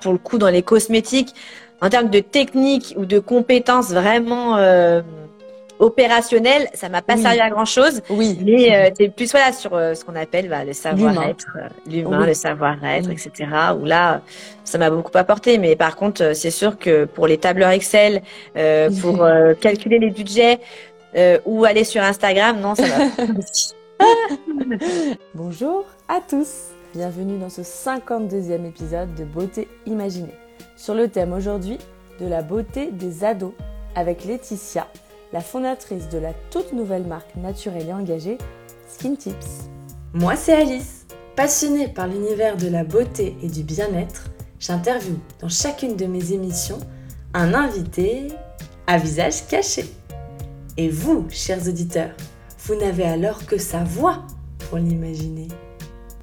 Pour le coup, dans les cosmétiques, en termes de technique ou de compétences vraiment euh, opérationnelles, ça m'a pas Oui. servi à grand chose. Oui. Mais euh, t'es plus voilà sur euh, ce qu'on appelle bah, le savoir-être, euh, l'humain, Oui. le savoir-être, Oui. etc. Où là, ça m'a beaucoup apporté. Mais par contre, euh, c'est sûr que pour les tableurs Excel, euh, pour euh, calculer les budgets euh, ou aller sur Instagram, non, ça va. Bonjour à tous, bienvenue dans ce 52e épisode de Beauté Imaginée. Sur le thème aujourd'hui de la beauté des ados avec Laetitia, la fondatrice de la toute nouvelle marque naturelle et engagée Skin Tips. Moi, c'est Alice. Passionnée par l'univers de la beauté et du bien-être, j'interviewe dans chacune de mes émissions un invité à visage caché. Et vous, chers auditeurs, vous n'avez alors que sa voix pour l'imaginer.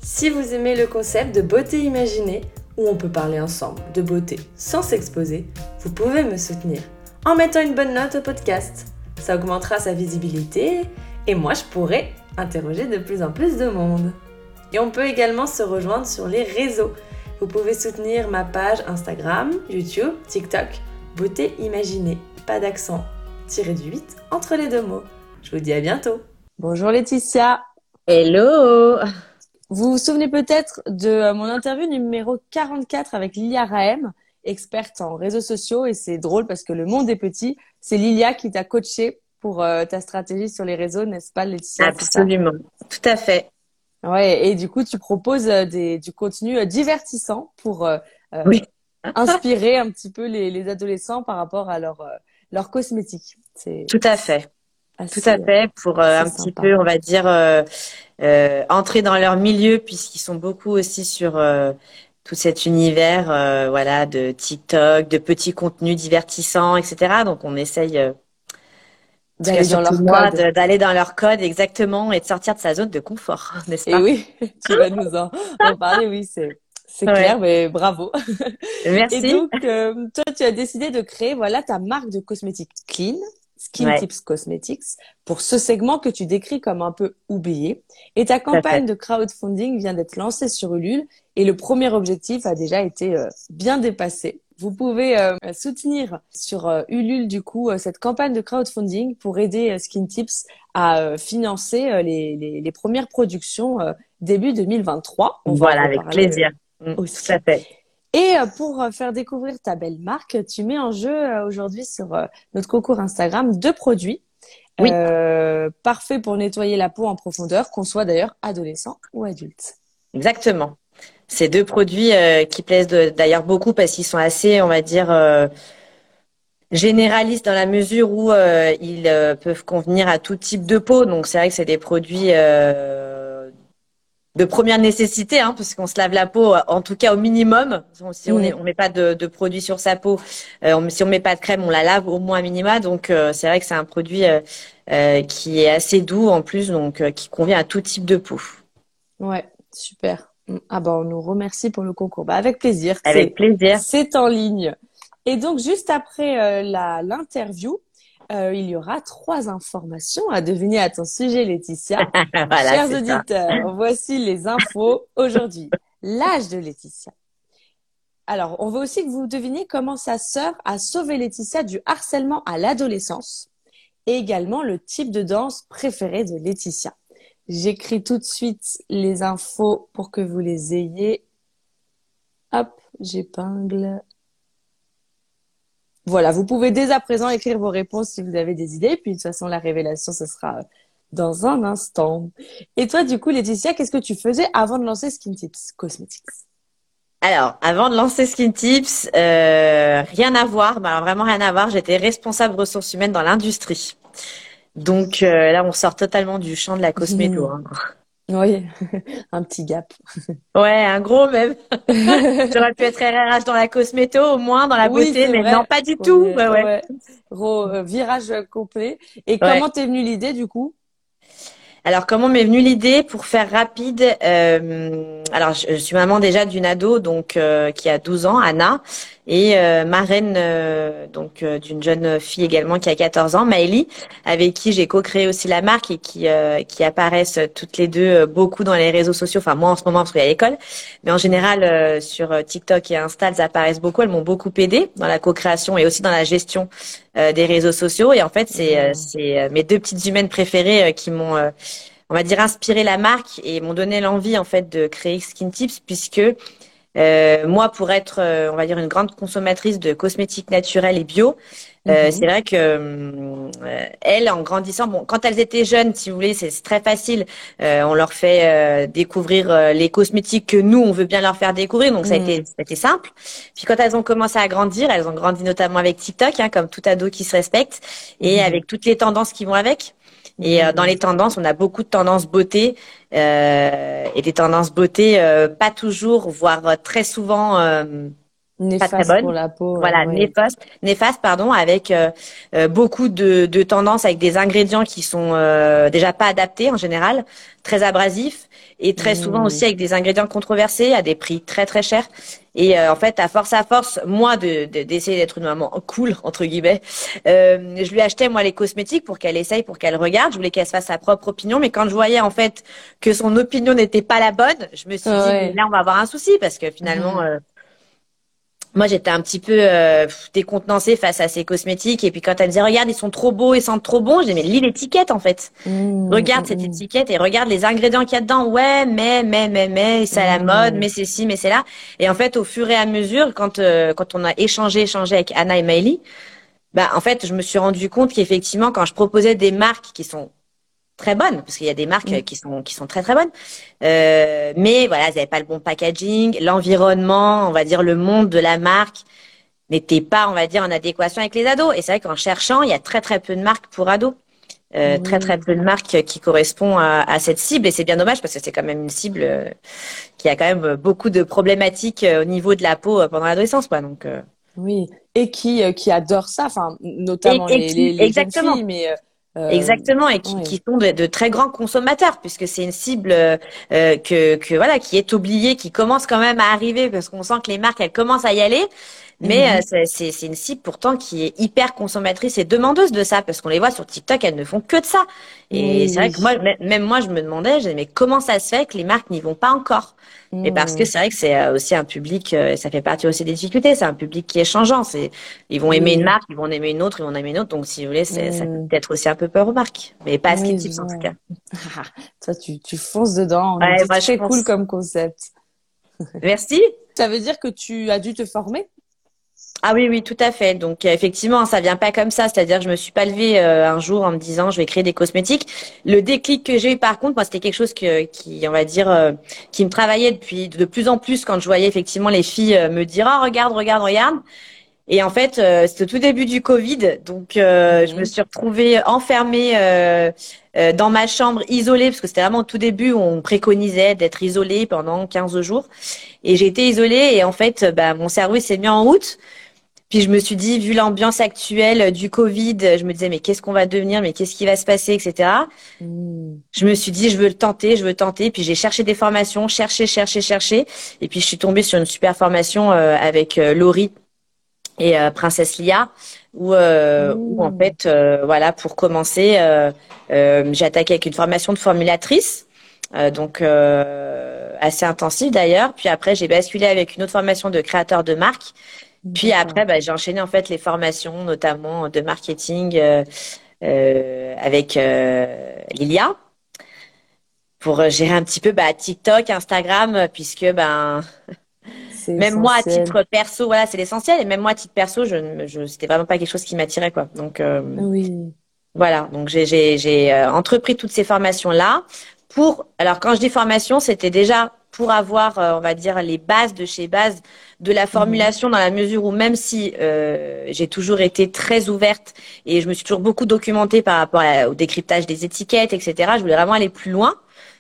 Si vous aimez le concept de beauté imaginée, où on peut parler ensemble de beauté sans s'exposer, vous pouvez me soutenir en mettant une bonne note au podcast. Ça augmentera sa visibilité et moi je pourrai interroger de plus en plus de monde. Et on peut également se rejoindre sur les réseaux. Vous pouvez soutenir ma page Instagram, YouTube, TikTok, Beauté Imaginée, pas d'accent, tiré du 8 entre les deux mots. Je vous dis à bientôt. Bonjour Laetitia, Hello. Vous vous souvenez peut-être de euh, mon interview numéro 44 avec Lilia Rahem, experte en réseaux sociaux et c'est drôle parce que le monde est petit. C'est Lilia qui t'a coaché pour euh, ta stratégie sur les réseaux, n'est-ce pas Laetitia Absolument. Tout à fait. Ouais, et du coup, tu proposes euh, des, du contenu divertissant pour euh, Oui. inspirer un petit peu les, les adolescents par rapport à leur, leur cosmétique. Tout à fait. assez- Tout à fait, pour euh, un petit peu, on va dire, euh, euh, entrer dans leur milieu, puisqu'ils sont beaucoup aussi sur euh, tout cet univers, euh, voilà, de TikTok, de petits contenus divertissants, etc. Donc, on essaye, euh, D'aller dans leur moi, code. de- d'aller dans leur code exactement et de sortir de sa zone de confort, n'est-ce Et pas? oui, tu vas nous en, en parler, oui, c'est c'est Ouais. clair, mais bravo. Merci. Et donc, euh, toi, tu as décidé de créer, voilà, ta marque de cosmétiques clean, Skin Ouais. Tips Cosmetics, pour ce segment que tu décris comme un peu oublié. Et ta campagne de crowdfunding vient d'être lancée sur Ulule et le premier objectif a déjà été euh, bien dépassé. Vous pouvez euh, soutenir sur euh, Ulule du coup cette campagne de crowdfunding pour aider Skin Tips à financer les, les, les premières productions début 2023. On va en Voilà, avec plaisir. Mm, aussi. Tout à fait. Et euh, pour euh, faire découvrir ta belle marque, tu mets en jeu euh, aujourd'hui sur notre concours Instagram deux produits. Oui. Euh, parfaits pour nettoyer la peau en profondeur, qu'on soit d'ailleurs adolescent ou adulte. Exactement. Ces deux produits euh, qui plaisent d'ailleurs beaucoup parce qu'ils sont assez, on va dire, euh, généralistes dans la mesure où ils peuvent convenir à tout type de peau. Donc c'est vrai que c'est des produits de première nécessité, hein, parce qu'on se lave la peau, en tout cas au minimum. Si on est, on met pas de, de produit sur sa peau, euh, on- si on met pas de crème, on la lave au moins à minima. Donc euh, c'est vrai que c'est un produit euh, euh, qui est assez doux en plus, donc euh, qui convient à tout type de peau. Ouais, super. Mm. Ah bah on nous remercie pour le concours. Bah avec plaisir. Avec C'est- plaisir. C'est en ligne. Et donc, juste après euh, la l'interview, euh, il y aura trois informations à deviner à ton sujet, Laetitia. voilà, Chers ça. auditeurs, voici les infos aujourd'hui. L'âge de Laetitia. Alors, on veut aussi que vous deviniez comment sa sœur a sauvé Laetitia du harcèlement à l'adolescence et également le type de danse préféré de Laetitia. J'écris tout de suite les infos pour que vous les ayez. Hop, j'épingle. Voilà, vous pouvez dès à présent écrire vos réponses si vous avez des idées. Puis de toute façon, la révélation, ce sera dans un instant. Et toi, du coup, Laetitia, qu'est-ce que tu faisais avant de lancer Skin Tips Cosmetics? Alors, avant de lancer Skin Tips, euh, rien à voir, alors vraiment rien à voir. J'étais responsable ressources humaines dans l'industrie. Donc euh, là, on sort totalement du champ de la cosméto. hein. Oui, un petit gap. Ouais, un gros même. J'aurais pu être RRH dans la cosméto, au moins dans la Oui, beauté, mais vrai. non, pas du tout. Ouais, Ouais. Gros euh, virage complet. Et comment t'es venue l'idée, du coup? Alors, comment m'est venue l'idée? Pour faire rapide euh, Alors, je, je suis maman déjà d'une ado donc euh, qui a 12 ans, Anna, et euh, marraine euh, donc euh, d'une jeune fille également qui a 14 ans, Maëlie, avec qui j'ai co-créé aussi la marque et qui qui apparaissent toutes les deux beaucoup dans les réseaux sociaux. Enfin moi en ce moment parce qu'il y a l'école, mais en général sur TikTok et Insta elles apparaissent beaucoup. Elles m'ont beaucoup aidé dans la co-création et aussi dans la gestion des réseaux sociaux. Et en fait c'est c'est mes deux petites humaines préférées qui m'ont on va dire inspiré la marque et m'ont donné l'envie en fait de créer Skin Tips puisque euh, moi, pour être, euh, on va dire, une grande consommatrice de cosmétiques naturels et bio, euh, mhm. c'est vrai que euh, elles, en grandissant, bon, quand elles étaient jeunes, si vous voulez, c'est très facile. on leur fait découvrir les cosmétiques que nous, on veut bien leur faire découvrir, donc ça, a été, mhm. ça a été simple. Puis quand elles ont commencé à grandir, elles ont grandi notamment avec TikTok, hein, comme tout ado qui se respecte, et mhm. avec toutes les tendances qui vont avec. Et euh, dans les tendances, on a beaucoup de tendances beauté euh, et des tendances beauté euh, pas toujours, voire très souvent néfaste pas très bonnes. pour la peau. Voilà, néfaste, néfaste, pardon, avec beaucoup de, de tendances avec des ingrédients qui sont déjà pas adaptés en général, très abrasifs et très souvent mmh. aussi avec des ingrédients controversés à des prix très très chers. Et euh, en fait, à force à force, moi, de d'essayer d'être une maman cool entre guillemets, euh, je lui achetais moi les cosmétiques pour qu'elle essaye, pour qu'elle regarde. Je voulais qu'elle se fasse sa propre opinion, mais quand je voyais en fait que son opinion n'était pas la bonne, je me suis dit là on va avoir un souci parce que finalement. Mmh. Euh, moi j'étais un petit peu euh, décontenancée face à ces cosmétiques. Et puis quand elle me disait regarde ils sont trop beaux ils sentent trop bons je disais mais lis l'étiquette en fait. Mmh, regarde cette mmh. étiquette et regarde les ingrédients qu'il y a dedans. Ouais mais mais mais mais c'est à la mmh. mode mais c'est ci mais c'est là. Et en fait au fur et à mesure quand euh, quand on a échangé échangé avec Anna et Maëlie bah en fait je me suis rendu compte qu'effectivement quand je proposais des marques qui sont très bonnes parce qu'il y a des marques mm. qui sont qui sont très très bonnes. Euh, mais voilà elles n'avaient pas le bon packaging l'environnement on va dire le monde de la marque n'était pas on va dire en adéquation avec les ados. Et c'est vrai qu'en cherchant il y a très très peu de marques pour ados. Euh, très très peu de marques qui correspondent à, à cette cible. Et c'est bien dommage parce que c'est quand même une cible euh, qui a quand même beaucoup de problématiques euh, au niveau de la peau pendant l'adolescence quoi. Donc oui. Et qui qui adore ça enfin notamment les, les, les exactement. filles mais euh, Exactement, et qui, qui sont de, très grands consommateurs, puisque c'est une cible euh, que, que voilà qui est oubliée, qui commence quand même à arriver, parce qu'on sent que les marques elles commencent à y aller. Mais mhm. euh, c'est une cible pourtant qui est hyper consommatrice et demandeuse de ça, parce qu'on les voit sur TikTok, elles ne font que de ça. Et c'est vrai que moi, même moi, je me demandais, je mais comment ça se fait que les marques n'y vont pas encore? Et parce que c'est vrai que c'est euh, aussi un public, euh, ça fait partie aussi des difficultés, c'est un public qui est changeant. C'est, ils vont aimer une marque, ils vont aimer une autre, ils vont aimer une autre. Donc si vous voulez, c'est, ça peut être aussi un peu peur aux marques, mais pas à ce qui en tout cas. Toi, tu, tu fonces dedans. Ouais, c'est cool comme concept. Merci. Ça veut dire que tu as dû te former? Ah oui, oui, tout à fait. Donc effectivement, ça vient pas comme ça. C'est-à-dire, je me suis pas levée euh, un jour en me disant je vais créer des cosmétiques. Le déclic que j'ai eu, par contre, moi, c'était quelque chose que, qui, on va dire, euh, qui me travaillait depuis de plus en plus quand je voyais effectivement les filles euh, me dire oh regarde, regarde, regarde. Et en fait, c'était au tout début du Covid, donc je me mhm. suis retrouvée enfermée dans ma chambre, isolée, parce que c'était vraiment au tout début où on préconisait d'être isolée pendant 15 jours. Et j'ai été isolée et en fait, bah, mon cerveau s'est mis en route. Puis je me suis dit, vu l'ambiance actuelle du Covid, je me disais, mais qu'est-ce qu'on va devenir, mais qu'est-ce qui va se passer, etc. Hmm. Je me suis dit, je veux le tenter, je veux tenter. Puis j'ai cherché des formations, cherché, cherché, cherché. Et puis je suis tombée sur une super formation euh, avec euh, Laurie et euh, Princesse Lia, où, où en hmm. fait, voilà, pour commencer, j'ai attaqué avec une formation de formulatrice. donc assez intensive d'ailleurs. Puis après, j'ai basculé avec une autre formation de créateur de marque puis après, bah, j'ai enchaîné en fait les formations, notamment de marketing euh, euh, avec euh, Lilia pour gérer un petit peu bah, TikTok, Instagram, puisque ben même moi à titre perso, voilà, c'est l'essentiel. Et même moi à titre perso, je, je c'était vraiment pas quelque chose qui m'attirait quoi. Donc oui. Voilà, donc j'ai j'ai entrepris toutes ces formations là pour. Alors quand je dis formation, c'était déjà pour avoir, on va dire, les bases de chez base de la formulation dans la mesure où même si euh, j'ai toujours été très ouverte et je me suis toujours beaucoup documentée par rapport au décryptage des étiquettes, etc. Je voulais vraiment aller plus loin.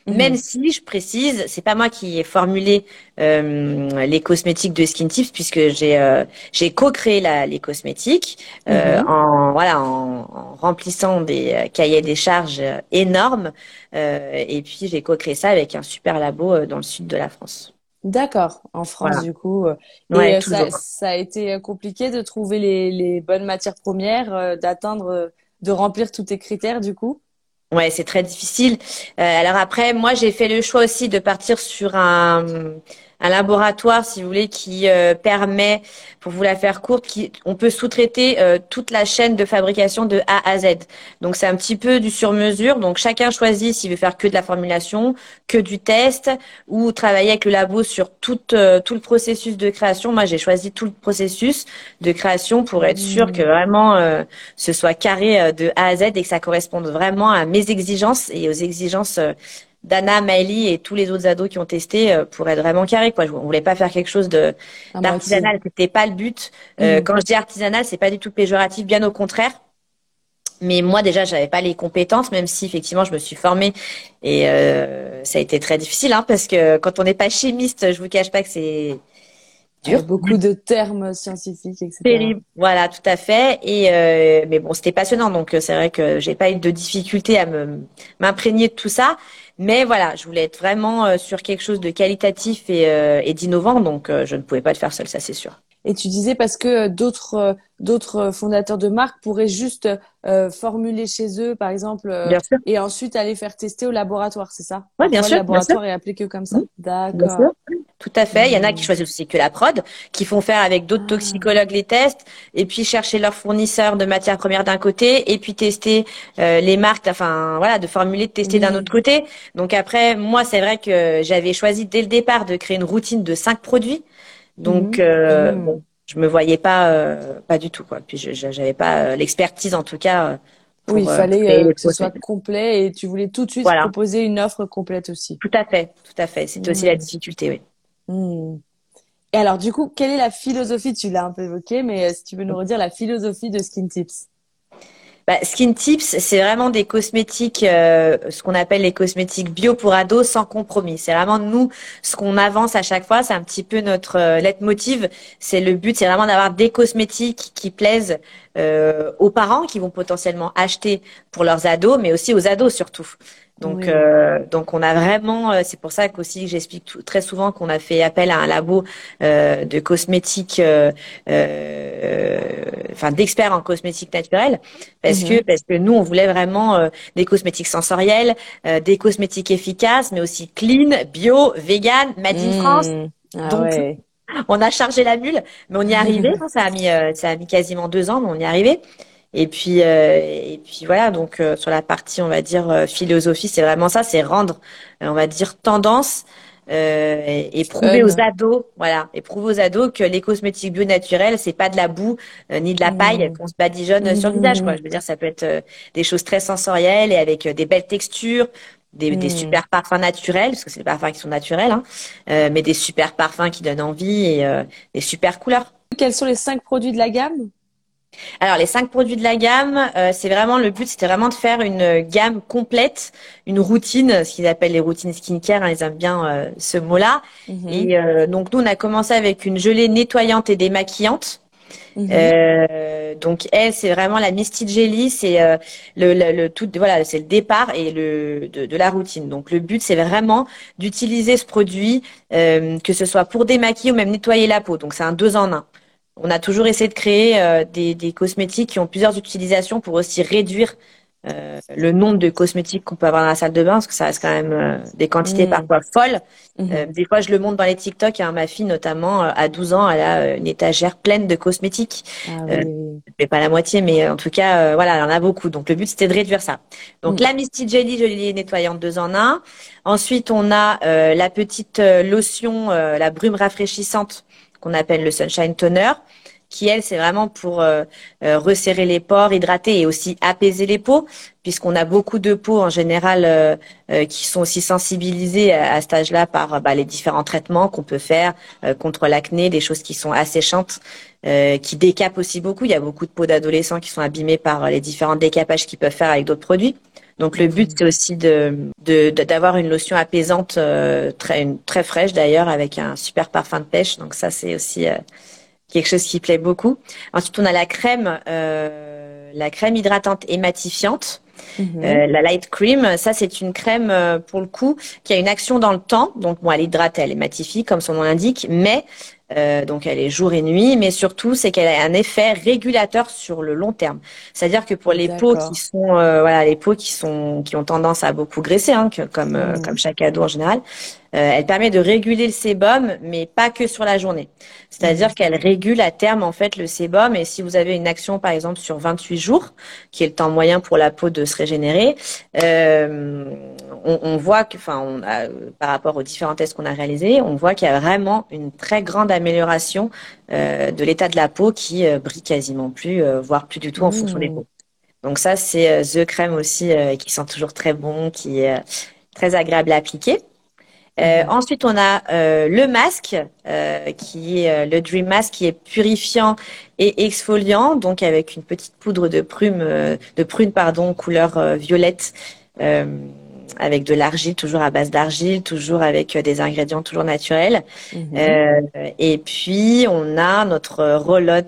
Mhm. Même si je précise, c'est pas moi qui ai formulé euh, les cosmétiques de Skin Tips puisque j'ai euh, j'ai co-créé les cosmétiques euh, mhm. en voilà en, en, remplissant des cahiers des charges énormes et puis j'ai co-créé ça avec un super labo dans le sud de la France. D'accord, en France du coup. Et ça, ça, a été compliqué de trouver les, les bonnes matières premières, d'atteindre, de remplir tous tes critères du coup? Ouais, c'est très difficile. alors après, moi, j'ai fait le choix aussi de partir sur un un laboratoire, si vous voulez, qui euh, permet, pour vous la faire courte, qui, on peut sous-traiter euh, toute la chaîne de fabrication de A à Z. Donc c'est un petit peu du sur-mesure. Donc chacun choisit s'il veut faire que de la formulation, que du test, ou travailler avec le labo sur tout, euh, tout le processus de création. Moi, j'ai choisi tout le processus de création pour être sûr que vraiment ce soit carré de A à Z et que ça corresponde vraiment à mes exigences et aux exigences Dana, Maëlie et tous les autres ados qui ont testé euh, pour être vraiment carré. Quoi. On voulait pas faire quelque chose de d'artisanal, c'était pas le but. Euh, mm. Quand je dis artisanal, c'est pas du tout péjoratif, bien au contraire. Mais moi déjà, j'avais pas les compétences, même si effectivement je me suis formée et euh, ça a été très difficile, hein, parce que quand on n'est pas chimiste, je vous cache pas que c'est dur. beaucoup de termes scientifiques, etc. Terrible. Voilà, tout à fait. Et mais bon, c'était passionnant, donc c'est vrai que j'ai pas eu de difficulté à me m'imprégner de tout ça. Mais voilà, je voulais être vraiment euh, sur quelque chose de qualitatif et, euh, d'innovant, donc euh, je ne pouvais pas le faire seul, ça c'est sûr. Et tu disais parce que d'autres d'autres fondateurs de marques pourraient juste euh, formuler chez eux, par exemple, et ensuite aller faire tester au laboratoire, c'est ça? Oui, bien sûr. Le laboratoire est appliqué comme ça. D'accord. Tout à fait. Il y en a qui choisissent aussi que la prod, qui font faire avec d'autres ah. toxicologues les tests, et puis chercher leurs fournisseurs de matières premières d'un côté, et puis tester les marques, enfin voilà, de formuler, de tester d'un autre côté. Donc après, moi, c'est vrai que j'avais choisi dès le départ de créer une routine de cinq produits. Donc, mhm. euh, mhm. bon, je me voyais pas, euh, pas du tout quoi. Puis je n'avais pas euh, l'expertise en tout cas. oui, il fallait que ce soit complet et tu voulais tout de suite proposer une offre complète aussi. Tout à fait, tout à fait. C'était aussi la mhm. difficulté, oui. Et alors, du coup, quelle est la philosophie Tu l'as un peu évoqué, mais si tu veux nous redire la philosophie de Skin Tips? Bah, Skin Tips, c'est vraiment des cosmétiques, euh, ce qu'on appelle les cosmétiques bio pour ados sans compromis. C'est vraiment nous, ce qu'on avance à chaque fois, c'est un petit peu notre euh, leitmotiv. C'est le but, c'est vraiment d'avoir des cosmétiques qui plaisent euh, aux parents qui vont potentiellement acheter pour leurs ados, mais aussi aux ados surtout. Donc, euh, donc on a vraiment, euh, c'est pour ça qu'aussi j'explique très souvent qu'on a fait appel à un labo euh, de cosmétiques, euh, euh enfin d'experts en cosmétiques naturelles, parce mhm. que parce que nous on voulait vraiment des cosmétiques sensoriels, des cosmétiques efficaces, mais aussi clean, bio, vegan, made in France. Mmh. Ah donc, on a chargé la mule, mais on y est arrivé. Hein, ça a mis, ça a mis quasiment deux ans, mais on y est arrivé. Et puis, euh, et puis voilà, donc euh, sur la partie, on va dire, euh, philosophie, c'est vraiment ça, c'est rendre, on va dire, tendance et, prouver aux ados, voilà, et prouver aux ados que les cosmétiques bio naturels, c'est pas de la boue ni de la paille qu'on se badigeonne sur le visage, quoi. Je veux dire, ça peut être des choses très sensorielles et avec des belles textures, des, des, mmh. super parfums naturels, parce que c'est des parfums qui sont naturels, hein, mais des super parfums qui donnent envie et des super couleurs. Quels sont les cinq produits de la gamme? Alors les cinq produits de la gamme, euh, c'est vraiment le but, c'était vraiment de faire une gamme complète, une routine, ce qu'ils appellent les routines skincare, hein, ils aiment bien euh, ce mot-là. Mhm. Et euh, donc nous on a commencé avec une gelée nettoyante et démaquillante. Mhm. donc elle, c'est vraiment la Misty Jelly, c'est le, le, tout, voilà, c'est le départ et le de, de, la routine. Donc le but, c'est vraiment d'utiliser ce produit, que ce soit pour démaquiller ou même nettoyer la peau. Donc c'est un deux en un on a toujours essayé de créer euh, des, cosmétiques qui ont plusieurs utilisations pour aussi réduire euh, le nombre de cosmétiques qu'on peut avoir dans la salle de bain, parce que ça reste quand même euh, des quantités mmh. parfois folles. Mmh. des fois, je le montre dans les TikTok. Hein, ma fille, notamment, à 12 ans, elle a une étagère pleine de cosmétiques. Ah, oui. pas la moitié, mais en tout cas, voilà, elle en a beaucoup. Donc, le but, c'était de réduire ça. Donc, mmh. la Misty Jelly, je l'ai nettoyante deux en un. Ensuite, on a la petite lotion, la brume rafraîchissante qu'on appelle le Sunshine Toner, qui elle c'est vraiment pour euh, euh, resserrer les pores, hydrater et aussi apaiser les peaux, puisqu'on a beaucoup de peaux en général euh, qui sont aussi sensibilisées à, cet âge-là par bah, les différents traitements qu'on peut faire contre l'acné, des choses qui sont asséchantes, qui décapent aussi beaucoup. Il y a beaucoup de peaux d'adolescents qui sont abîmées par les différents décapages qu'ils peuvent faire avec d'autres produits. Donc le but c'est aussi de d'avoir une lotion apaisante très très fraîche d'ailleurs avec un super parfum de pêche. Donc ça c'est aussi quelque chose qui plaît beaucoup. Ensuite, on a la crème, la crème hydratante et matifiante. Mhm. la light cream, ça c'est une crème pour le coup qui a une action dans le temps. Donc bon, elle hydrate, elle est matifie comme son nom l'indique, mais euh, donc elle est jour et nuit, mais surtout c'est qu'elle a un effet régulateur sur le long terme. C'est-à-dire que pour les peaux qui sont euh, voilà les peaux qui sont qui ont tendance à beaucoup graisser, hein, comme euh, mmh. comme chaque ado en général, elle permet de réguler le sébum, mais pas que sur la journée. C'est-à-dire mhm. qu'elle régule à terme en fait le sébum. Et si vous avez une action par exemple sur 28 jours, qui est le temps moyen pour la peau de se régénérer, euh, on, on, voit que, enfin, on a, par rapport aux différents tests qu'on a réalisés, on voit qu'il y a vraiment une très grande amélioration euh, de l'état de la peau qui euh, brille quasiment plus, euh, voire plus du tout en fonction des mmh. peaux. Donc ça, c'est The Crème aussi qui sent toujours très bon, qui est très agréable à appliquer. Euh, mhm. ensuite, on a euh, le masque, euh, qui est le Dream Mask, qui est purifiant et exfoliant, donc avec une petite poudre de prune, de prune pardon, couleur violette, avec de l'argile, toujours à base d'argile, toujours avec des ingrédients toujours naturels. Mhm. et puis, on a notre roll-on,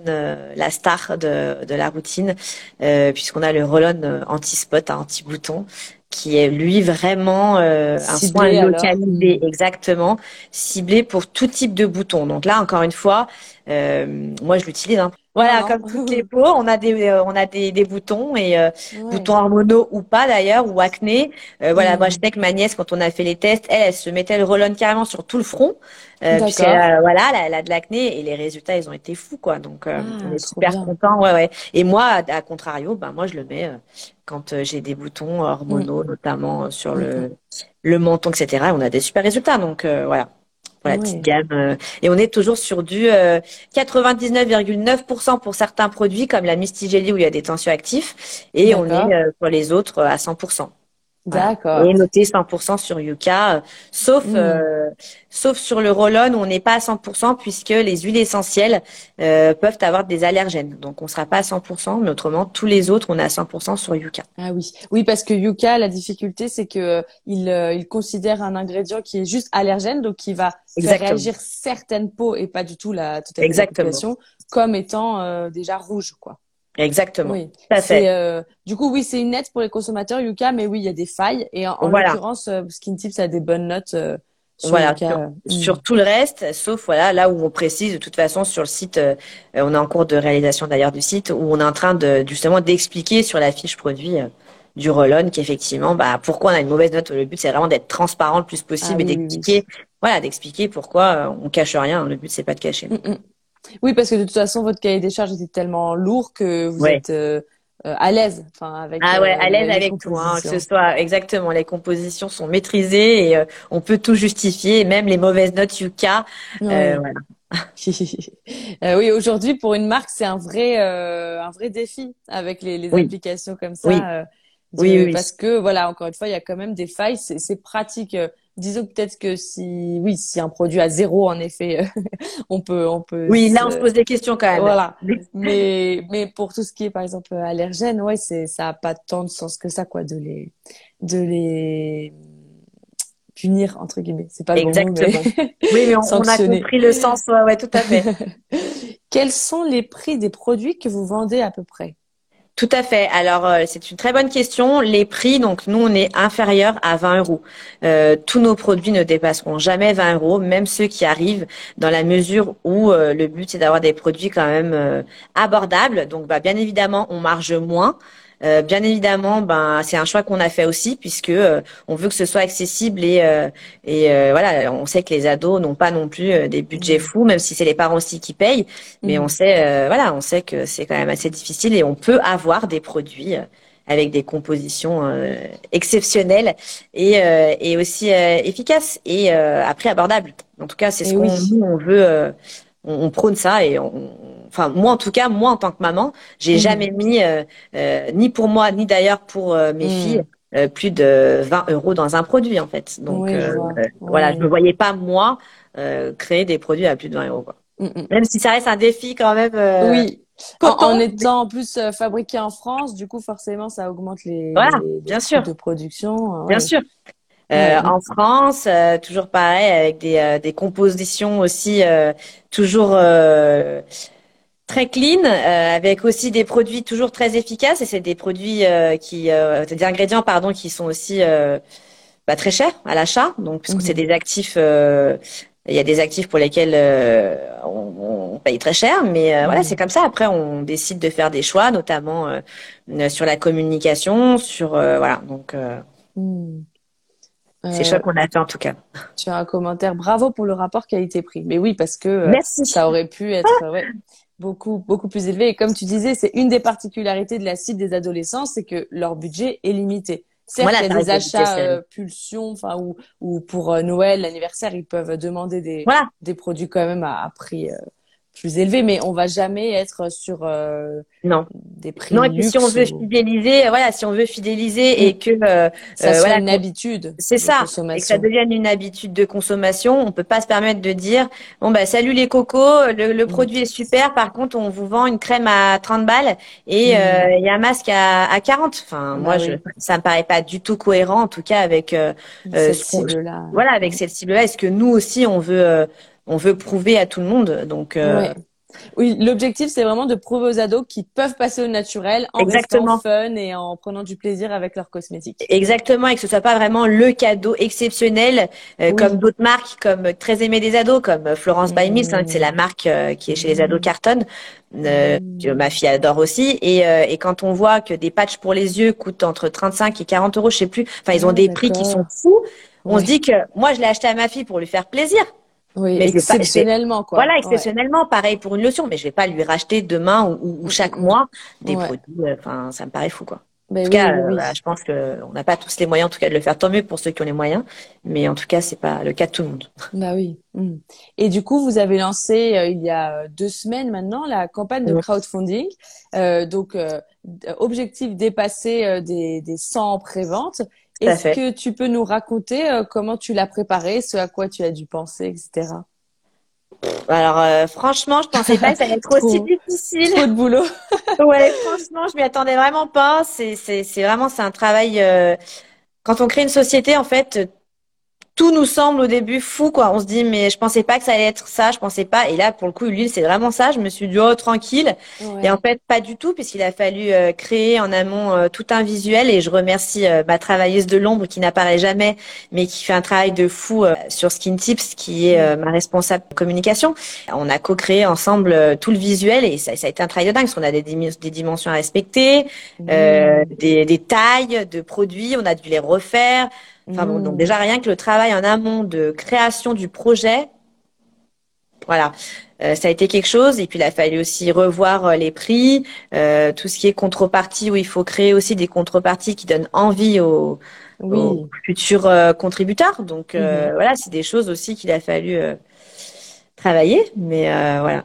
la star de, de la routine, puisqu'on a le roll-on anti-spot, anti-bouton, qui est lui vraiment euh, un point localisé exactement ciblé pour tout type de bouton. Donc là encore une fois, euh, moi je l'utilise. Hein. Voilà, comme toutes les peaux, on a des euh, on a des, des boutons et euh, boutons hormonaux ou pas d'ailleurs ou acné. Euh, voilà, moi je sais que ma nièce quand on a fait les tests, elle, elle se mettait le roll carrément sur tout le front. Euh, puis voilà, elle a, de l'acné et les résultats ils ont été fous quoi. Donc ah, on est super content. Ouais ouais. Et moi à, contrario, ben moi je le mets quand j'ai des boutons hormonaux, mm. notamment sur le le menton, etc. on a des super résultats. Donc voilà pour la petite gamme. Euh, et on est toujours sur du 99,9% euh, pour certains produits comme la Misty Jelly où il y a des tensioactifs et on est euh, pour les autres à 100%. D'accord. Et noté 100% sur Yuka, euh, sauf hmm. euh, sauf sur le roll-on où on n'est pas à 100% puisque les huiles essentielles euh, peuvent avoir des allergènes. Donc on sera pas à 100%, mais autrement tous les autres on est à 100% sur Yuka. Ah oui, oui parce que Yuka la difficulté c'est que il il considère un ingrédient qui est juste allergène donc qui va faire réagir certaines peaux et pas du tout la totalité de la population comme étant déjà rouge quoi. Exactement. Oui. fait. Euh, du coup, oui, c'est une nette pour les consommateurs Yuka, mais oui, il y a des failles. Et en, l'occurrence, euh, Skin Tips a des bonnes notes. Euh, sur voilà, sur, mm. tout le reste, sauf voilà là où on précise de toute façon sur le site, on est en cours de réalisation d'ailleurs du site où on est en train de justement d'expliquer sur la fiche produit du roll qu'effectivement bah pourquoi on a une mauvaise note. Le but c'est vraiment d'être transparent le plus possible ah et d'expliquer voilà d'expliquer pourquoi on cache rien. Le but c'est pas de cacher. Mm, mm. Oui, parce que de toute façon, votre cahier des charges était tellement lourd que vous êtes euh, euh, à l'aise, enfin avec. Ah ouais, euh, à l'aise avec tout, hein, que ce soit exactement. Les compositions sont maîtrisées et on peut tout justifier, même les mauvaises notes Yuka. voilà. oui, aujourd'hui pour une marque, c'est un vrai, un vrai défi avec les, les applications comme ça. Oui. Oui, oui, parce que voilà, encore une fois, il y a quand même des failles. C'est pratique. Disons peut-être que si oui si un produit a zéro en effet on peut on peut oui là on se pose des questions quand même. Voilà. Mais mais pour tout ce qui est par exemple allergène ouais c'est ça a pas tant de sens que ça quoi de les de les punir entre guillemets. C'est pas exactement le mais... oui mais on, on, a compris le sens. Ouais, ouais tout à fait. Quels sont les prix des produits que vous vendez à peu près? Tout à fait. Alors euh, c'est une très bonne question. Les prix, donc nous on est inférieur à 20 euros. Euh, tous nos produits ne dépasseront jamais 20 euros, même ceux qui arrivent dans la mesure où euh, le but c'est d'avoir des produits quand même abordables. Donc bah, bien évidemment on marge moins. Euh, bien évidemment, ben c'est un choix qu'on a fait aussi puisque euh, on veut que ce soit accessible et euh, et voilà, on sait que les ados n'ont pas non plus des budgets fous, même si c'est les parents aussi qui payent. Mais mmh. on sait, voilà, on sait que c'est quand même assez difficile et on peut avoir des produits avec des compositions exceptionnelles et, et aussi efficaces et après abordables. En tout cas, c'est ce qu'on on veut on, prône ça et enfin moi en tout cas moi en tant que maman j'ai mmh. jamais mis euh, euh, ni pour moi ni d'ailleurs pour euh, mes mmh. filles plus de 20 euros dans un produit en fait donc voilà je me voyais pas moi créer des produits à plus de 20 euros quoi. Mmh, même si ça reste un défi quand même oui en, étant en plus fabriqué en France, du coup forcément ça augmente les, voilà, bien sûr. de production. Bien sûr. En France, toujours pareil, avec des, des compositions aussi toujours très clean, avec aussi des produits toujours très efficaces. Et c'est des produits qui, des ingrédients pardon, qui sont aussi bah, très chers à l'achat. Donc, puisque c'est mhm. des actifs il y a des actifs pour lesquels euh, on, paye très cher, mais euh, voilà, c'est comme ça. Après, on décide de faire des choix, notamment euh, sur la communication, sur voilà. Donc, hmm. c'est choix qu'on a fait en tout cas. Tu as un commentaire. Bravo pour le rapport qualité-prix. Mais oui, parce que ça aurait pu être beaucoup beaucoup plus élevé. Et comme tu disais, c'est une des particularités de la cible des adolescents, c'est que leur budget est limité. Certes, il y a des achats euh, pulsions, enfin ou, ou pour euh, Noël, l'anniversaire, ils peuvent demander des, des produits quand même à, prix euh, plus élevé, mais on va jamais être sur euh, non des prix. Non, et puis si on veut fidéliser, voilà, si on veut fidéliser et que euh, ça soit voilà, une habitude, c'est ça, et que ça devienne une habitude de consommation, on peut pas se permettre de dire bon bah salut les cocos, le, le mm. produit est super, par contre on vous vend une crème à 30 balles et mm. euh, il y a un masque à, à 40. Enfin bah moi je, ça me paraît pas du tout cohérent en tout cas avec cette. Voilà avec cette cible là. Est-ce que nous aussi on veut on veut prouver à tout le monde. Donc euh, oui, l'objectif c'est vraiment de prouver aux ados qu'ils peuvent passer au naturel en Exactement. fun et en prenant du plaisir avec leurs cosmétiques. Exactement, et que ce soit pas vraiment le cadeau exceptionnel euh, comme d'autres marques, comme très aimé des ados, comme Florence by Mills, hein, c'est la marque euh, qui est chez les ados Carton, que ma fille adore aussi. Et, et quand on voit que des patchs pour les yeux coûtent entre 35 et 40 euros, je sais plus, enfin ils ont ah, des prix qui sont fous. On se dit que moi je l'ai acheté à ma fille pour lui faire plaisir. Oui, mais exceptionnellement, quoi. Voilà, exceptionnellement, pareil pour une lotion, mais je vais pas lui racheter demain ou, chaque mois des produits. Euh, enfin, ça me paraît fou, quoi. Ben en tout cas, euh, je pense qu'on n'a pas tous les moyens, en tout cas, de le faire. Tant mieux pour ceux qui ont les moyens, mais en tout cas, c'est pas le cas de tout le monde. Bah oui. Hmm. Et du coup, vous avez lancé euh, il y a deux semaines maintenant la campagne de crowdfunding. Euh, donc, objectif dépasser des, des 100 préventes. Est-ce que tu peux nous raconter euh, comment tu l'as préparé, ce à quoi tu as dû penser, etc. Alors euh, franchement, je pensais pas que ça allait être aussi difficile. Trop de boulot. ouais, franchement, je m'y attendais vraiment pas. C'est c'est c'est vraiment c'est un travail. Euh, quand on crée une société, en fait, tout nous semble au début fou, quoi. On se dit, mais je pensais pas que ça allait être ça, je pensais pas. Et là, pour le coup, l'huile, c'est vraiment ça. Je me suis dit, oh, tranquille. Et en fait, pas du tout, puisqu'il a fallu euh, créer en amont euh, tout un visuel. Et je remercie euh, ma travailleuse de l'ombre qui n'apparaît jamais, mais qui fait un travail de fou sur Skin Tips, qui est ma responsable communication. On a co-créé ensemble tout le visuel et ça, ça, a été un travail de dingue, parce qu'on a des, des, dimensions à respecter, des, des tailles de produits, on a dû les refaire. Enfin bon, donc mmh. déjà rien que le travail en amont de création du projet, voilà, euh, ça a été quelque chose. Et puis il a fallu aussi revoir euh, les prix, euh, tout ce qui est contrepartie où il faut créer aussi des contreparties qui donnent envie aux, futurs contributeurs. Donc mmh. voilà, c'est des choses aussi qu'il a fallu travailler. Mais voilà.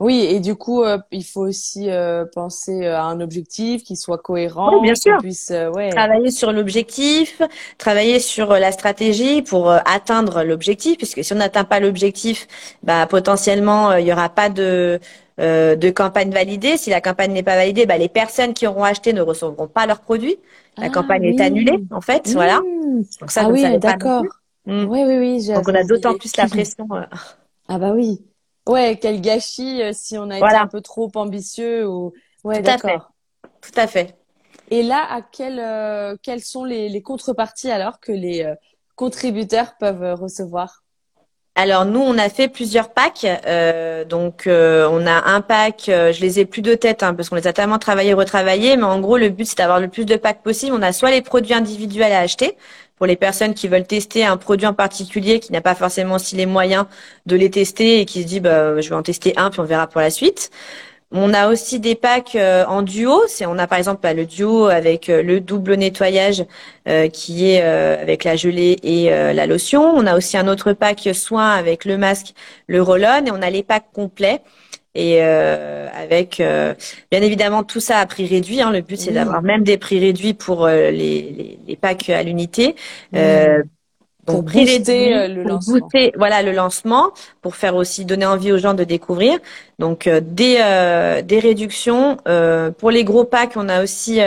Oui, et du coup, euh, il faut aussi euh, penser euh, à un objectif qui soit cohérent, bien sûr. puisse ouais. travailler sur l'objectif, travailler sur la stratégie pour atteindre l'objectif, puisque si on n'atteint pas l'objectif, bah potentiellement il y aura pas de de campagne validée. Si la campagne n'est pas validée, bah, les personnes qui auront acheté ne recevront pas leurs produits. La ah campagne est annulée, en fait. Voilà. Mmh. Donc ça, ah oui, d'accord. Mmh. Oui, oui, oui. Donc on a d'autant plus la pression. Ah bah oui. Ouais, quel gâchis euh, si on a été un peu trop ambitieux ou ouais, d'accord. Tout à fait. Et là, à quel, euh, quelles sont les, les, contreparties alors que les euh, contributeurs peuvent recevoir? Alors nous, on a fait plusieurs packs. donc on a un pack, je les ai plus de tête hein, parce qu'on les a tellement travaillés, retravaillés. Mais en gros, le but c'est d'avoir le plus de packs possible. On a soit les produits individuels à acheter, pour les personnes qui veulent tester un produit en particulier, qui n'a pas forcément aussi les moyens de les tester et qui se dit bah, je vais en tester un puis on verra pour la suite. On a aussi des packs euh, en duo. C'est on a par exemple bah, le duo avec euh, le double nettoyage euh, qui est avec la gelée et la lotion. On a aussi un autre pack soin avec le masque, le roll-on et on a les packs complets et euh, avec euh, bien évidemment tout ça à prix réduit. Hein. Le but c'est d'avoir même des prix réduits pour les, les, packs à l'unité. Pour booster le lancement. voilà le lancement, pour faire aussi donner envie aux gens de découvrir. Donc des des réductions pour les gros packs, on a aussi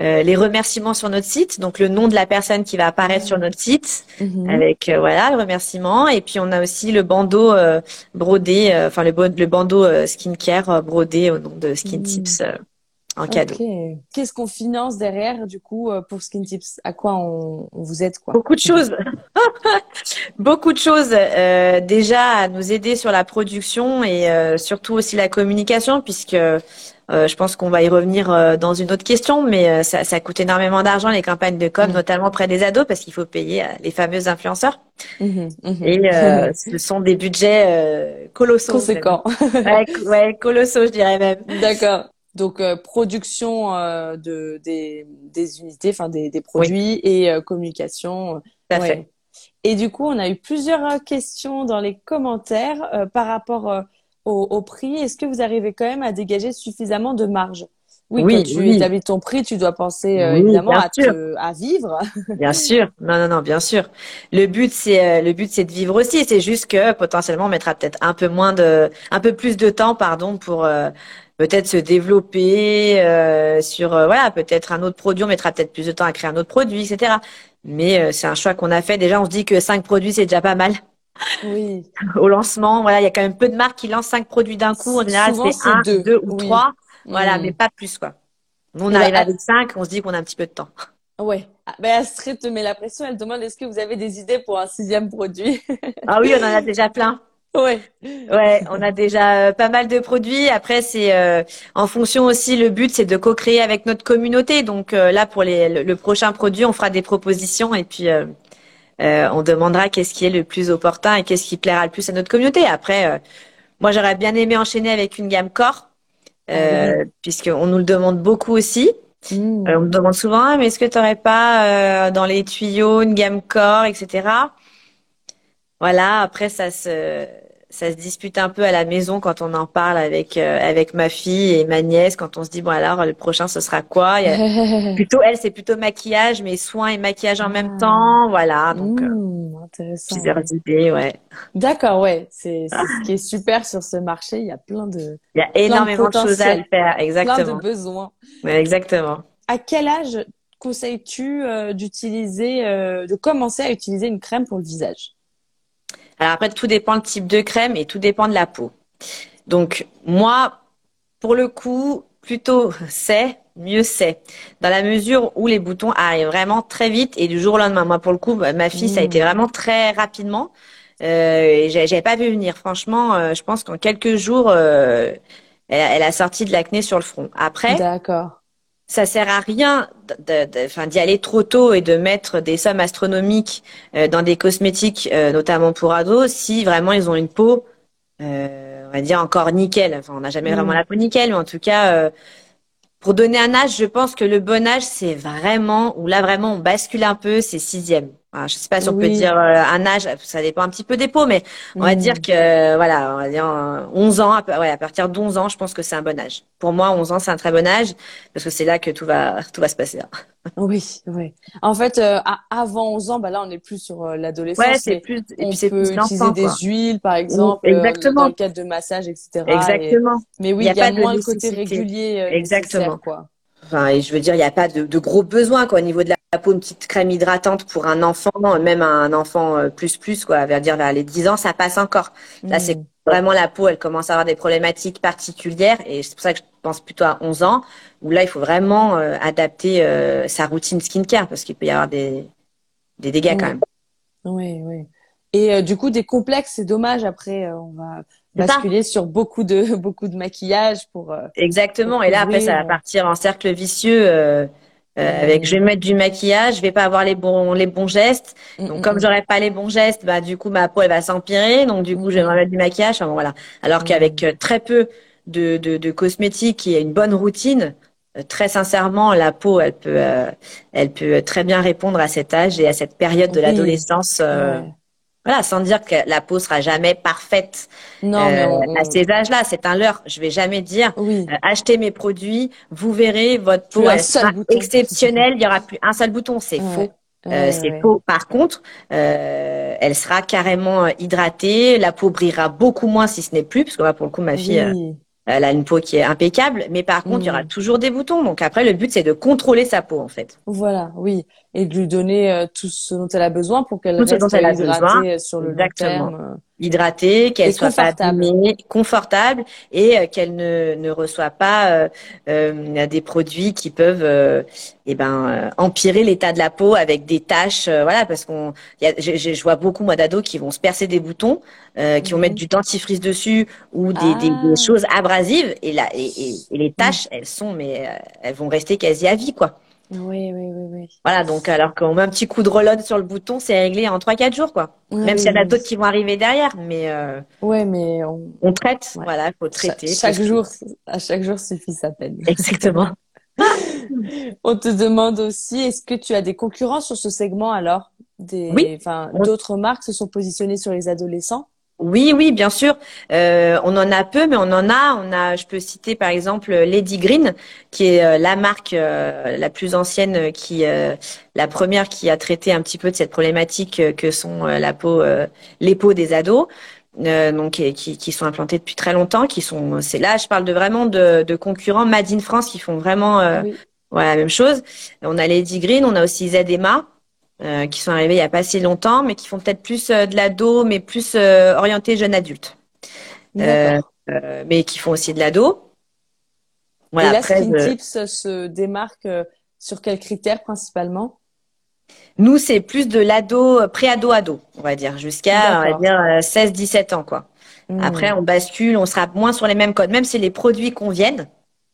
euh, les remerciements sur notre site, donc le nom de la personne qui va apparaître sur notre site, Mhm. avec euh, voilà le remerciement. Et puis on a aussi le bandeau euh, brodé, euh, enfin le, le bandeau euh, skincare euh, brodé au nom de Skin Mhm. Tips en cadeau. Qu'est-ce qu'on finance derrière, du coup, euh, pour Skin Tips? À quoi on, on vous aide, quoi? Beaucoup de choses, beaucoup de choses. euh, déjà à nous aider sur la production et euh, surtout aussi la communication, puisque euh, je pense qu'on va y revenir euh, dans une autre question, mais euh, ça, ça coûte énormément d'argent les campagnes de com, Mhm. notamment auprès des ados, parce qu'il faut payer les fameux influenceurs. Mhm, mhm. Et euh, ce sont des budgets euh, colossaux. Conséquent. Ouais, ouais, colossaux, je dirais même. D'accord. Donc euh, production euh, de des des unités, enfin des des produits et euh, communication. euh, Tout à ouais. fait. Et du coup, on a eu plusieurs euh, questions dans les commentaires euh, par rapport au, au prix. Est-ce que vous arrivez quand même à dégager suffisamment de marge? Oui, Oui, quand tu oui. établis ton prix, tu dois penser euh, Oui, évidemment à te, à vivre. Bien sûr, non, non, non, bien sûr. Le but, c'est euh, le but, c'est de vivre aussi. C'est juste que potentiellement, on mettra peut-être un peu moins de, un peu plus de temps, pardon, pour euh, peut-être se développer euh, sur, euh, voilà, peut-être un autre produit. On mettra peut-être plus de temps à créer un autre produit, etc. Mais euh, c'est un choix qu'on a fait. Déjà, on se dit que cinq produits, c'est déjà pas mal Oui. au lancement. Voilà, il y a quand même peu de marques qui lancent cinq produits d'un coup. En général, c'est un, deux. deux ou trois. Voilà, Mm. mais pas plus, quoi. Nous, on Et arrive à- avec cinq, on se dit qu'on a un petit peu de temps. Ouais. Ben Astrid te met la pression. Elle demande est-ce que vous avez des idées pour un sixième produit? Ah oui, on en a déjà plein. Ouais. Ouais, on a déjà euh, pas mal de produits. Après, c'est euh, en fonction aussi. Le but, c'est de co-créer avec notre communauté. Donc euh, là, pour les, le, le prochain produit, on fera des propositions et puis euh, euh, on demandera qu'est-ce qui est le plus opportun et qu'est-ce qui plaira le plus à notre communauté. Après, euh, moi, j'aurais bien aimé enchaîner avec une gamme corps, euh, puisqu'on nous le demande beaucoup aussi. Mm. Euh, on me demande souvent, ah, mais est-ce que tu n'aurais pas euh, dans les tuyaux une gamme corps, etc. Voilà, après ça se ça se dispute un peu à la maison quand on en parle avec euh, avec ma fille et ma nièce quand on se dit bon alors le prochain ce sera quoi? A plutôt elle c'est plutôt maquillage mais soins et maquillage en même Ah. temps, voilà donc euh, Mm, intéressant. plusieurs idées, ouais. D'accord, ouais. C'est c'est ce qui est super sur ce marché. Il y a plein de, Il y a énormément de choses à faire, plein exactement. de besoins. Ouais, exactement. À quel âge conseilles-tu euh, d'utiliser, euh, de commencer à utiliser une crème pour le visage? Alors après, tout dépend le type de crème et tout dépend de la peau. Donc moi, pour le coup, plutôt c'est, mieux c'est. Dans la mesure où les boutons arrivent vraiment très vite et du jour au lendemain. Moi, pour le coup, ma fille, ça a Mmh. été vraiment très rapidement. Euh, j'avais pas vu venir. Franchement, euh, je pense qu'en quelques jours, euh, elle, a- elle a sorti de l'acné sur le front. Après, D'accord. Ça sert à rien de, de- enfin, d'y aller trop tôt et de mettre des sommes astronomiques euh, dans des cosmétiques, euh, notamment pour ados, si vraiment ils ont une peau, euh, on va dire encore nickel. Enfin, on n'a jamais Mm. vraiment la peau nickel, mais en tout cas, euh, pour donner un âge, je pense que le bon âge, c'est vraiment, où là vraiment on bascule un peu, c'est sixième. Je sais pas si on peut dire euh, un âge, ça dépend un petit peu des peaux, mais on va Mm. dire que, euh, voilà, on va dire euh, 11 ans, à, peu- ouais, à partir d'11 ans, je pense que c'est un bon âge. Pour moi, 11 ans, c'est un très bon âge, parce que c'est là que tout va, tout va se passer. hein. Oui, oui. En fait, euh, avant 11 ans, bah là, on n'est plus sur euh, l'adolescence, Ouais, c'est plus, et on puis c'est peut plus utiliser des quoi. huiles, par exemple, euh, exactement. dans le cadre de massage, etc. Et- Exactement. Mais oui, Il y a il y a pas de moins le côté régulier euh, Exactement. quoi. Enfin, et je veux dire, il n'y a pas de, de gros besoins, quoi, au niveau de la peau, une petite crème hydratante pour un enfant, même un enfant euh, plus plus, quoi, vers dire vers les 10 ans, ça passe encore. Là, c'est Mm. vraiment la peau, elle commence à avoir des problématiques particulières, et c'est pour ça que je pense plutôt à 11 ans, où là, il faut vraiment euh, adapter euh, sa routine skincare, parce qu'il peut y avoir des, des dégâts quand même. Oui, oui. Et euh, du coup, des complexes, c'est dommage. Après, on va. Basculer sur beaucoup de beaucoup de maquillage pour. euh, Exactement. Et là, après, ça va couvrir. partir en cercle vicieux. euh, euh, avec je vais mettre du maquillage, je vais pas avoir les bons les bons gestes. mm, Donc mm, comme mm. j'aurai pas les bons gestes, bah du coup ma peau elle va s'empirer. Donc du coup je vais me mettre du maquillage. Enfin, bon, voilà. Alors qu'avec euh, très peu de, de de cosmétiques et une bonne routine, euh, très sincèrement la peau elle peut euh, elle peut très bien répondre à cet âge et à cette période de Oui. l'adolescence. euh, Ouais. Voilà, sans dire que la peau sera jamais parfaite Non, mais euh, on, à ces âges-là. C'est un leurre. Je vais jamais dire oui. euh, achetez mes produits, vous verrez, votre peau elle sera bouton. exceptionnelle, il y aura plus un seul bouton, c'est Ouais. faux. Euh, Ouais, c'est ouais. faux. Par contre, euh, elle sera carrément euh, hydratée, la peau brillera beaucoup moins si ce n'est plus, parce que moi pour le coup ma fille, euh, Oui. Elle a une peau qui est impeccable, mais par contre, il y aura Mm. toujours des boutons. Donc après, le but, c'est de contrôler sa peau, en fait. Voilà, oui. Et de lui donner euh, tout ce dont elle a besoin pour qu'elle reste dont elle a hydratée besoin. euh, sur le long Exactement. terme. Hydratée, qu'elle soit pas confortable. abîmée, confortable et euh, qu'elle ne, ne reçoit pas euh, euh, des produits qui peuvent euh, eh ben euh, empirer l'état de la peau avec des taches euh, voilà parce qu'on je, vois beaucoup moi d'ados qui vont se percer des boutons euh, qui vont Mhm. mettre du dentifrice dessus ou des, des, Ah. des choses abrasives et là et, et, et les taches elles sont mais euh, elles vont rester quasi à vie quoi Oui, oui, oui, oui. voilà donc alors qu'on met un petit coup de roll sur le bouton c'est réglé en 3-4 jours quoi Ouais, même s'il y en a d'autres qui vont arriver derrière mais euh, Ouais, mais on... on traite, Ouais. voilà, faut cha- traiter. chaque faut- jour, à chaque jour suffit sa peine. Exactement. On te demande aussi, est-ce que tu as des concurrents sur ce segment alors? Des, Oui. enfin, On- d'autres marques se sont positionnées sur les adolescents? Oui, oui, bien sûr. Euh, on en a peu, mais on en a. On a, je peux citer par exemple Lady Green, qui est euh, la marque euh, la plus ancienne, qui, euh, la première qui a traité un petit peu de cette problématique que sont euh, la peau, euh, les peaux des ados. Euh, donc et qui, qui sont implantés depuis très longtemps, qui sont, c'est là, je parle de vraiment de, de concurrents Made in France qui font vraiment euh, Oui. Voilà, la même chose. On a Lady Green, on a aussi Zedema, euh, qui sont arrivés il y a pas si longtemps, mais qui font peut-être plus euh, de l'ado, mais plus euh, orienté jeune adulte. Euh, mais qui font aussi de l'ado. Et là, Skin euh, Tips se démarque sur quels critères principalement? nous, c'est plus de l'ado, pré-ado-ado, on va dire, jusqu'à, on va D'accord. dire, 16-17 ans, quoi. Hmm. Après, on bascule, on sera moins sur les mêmes codes, même si les produits conviennent,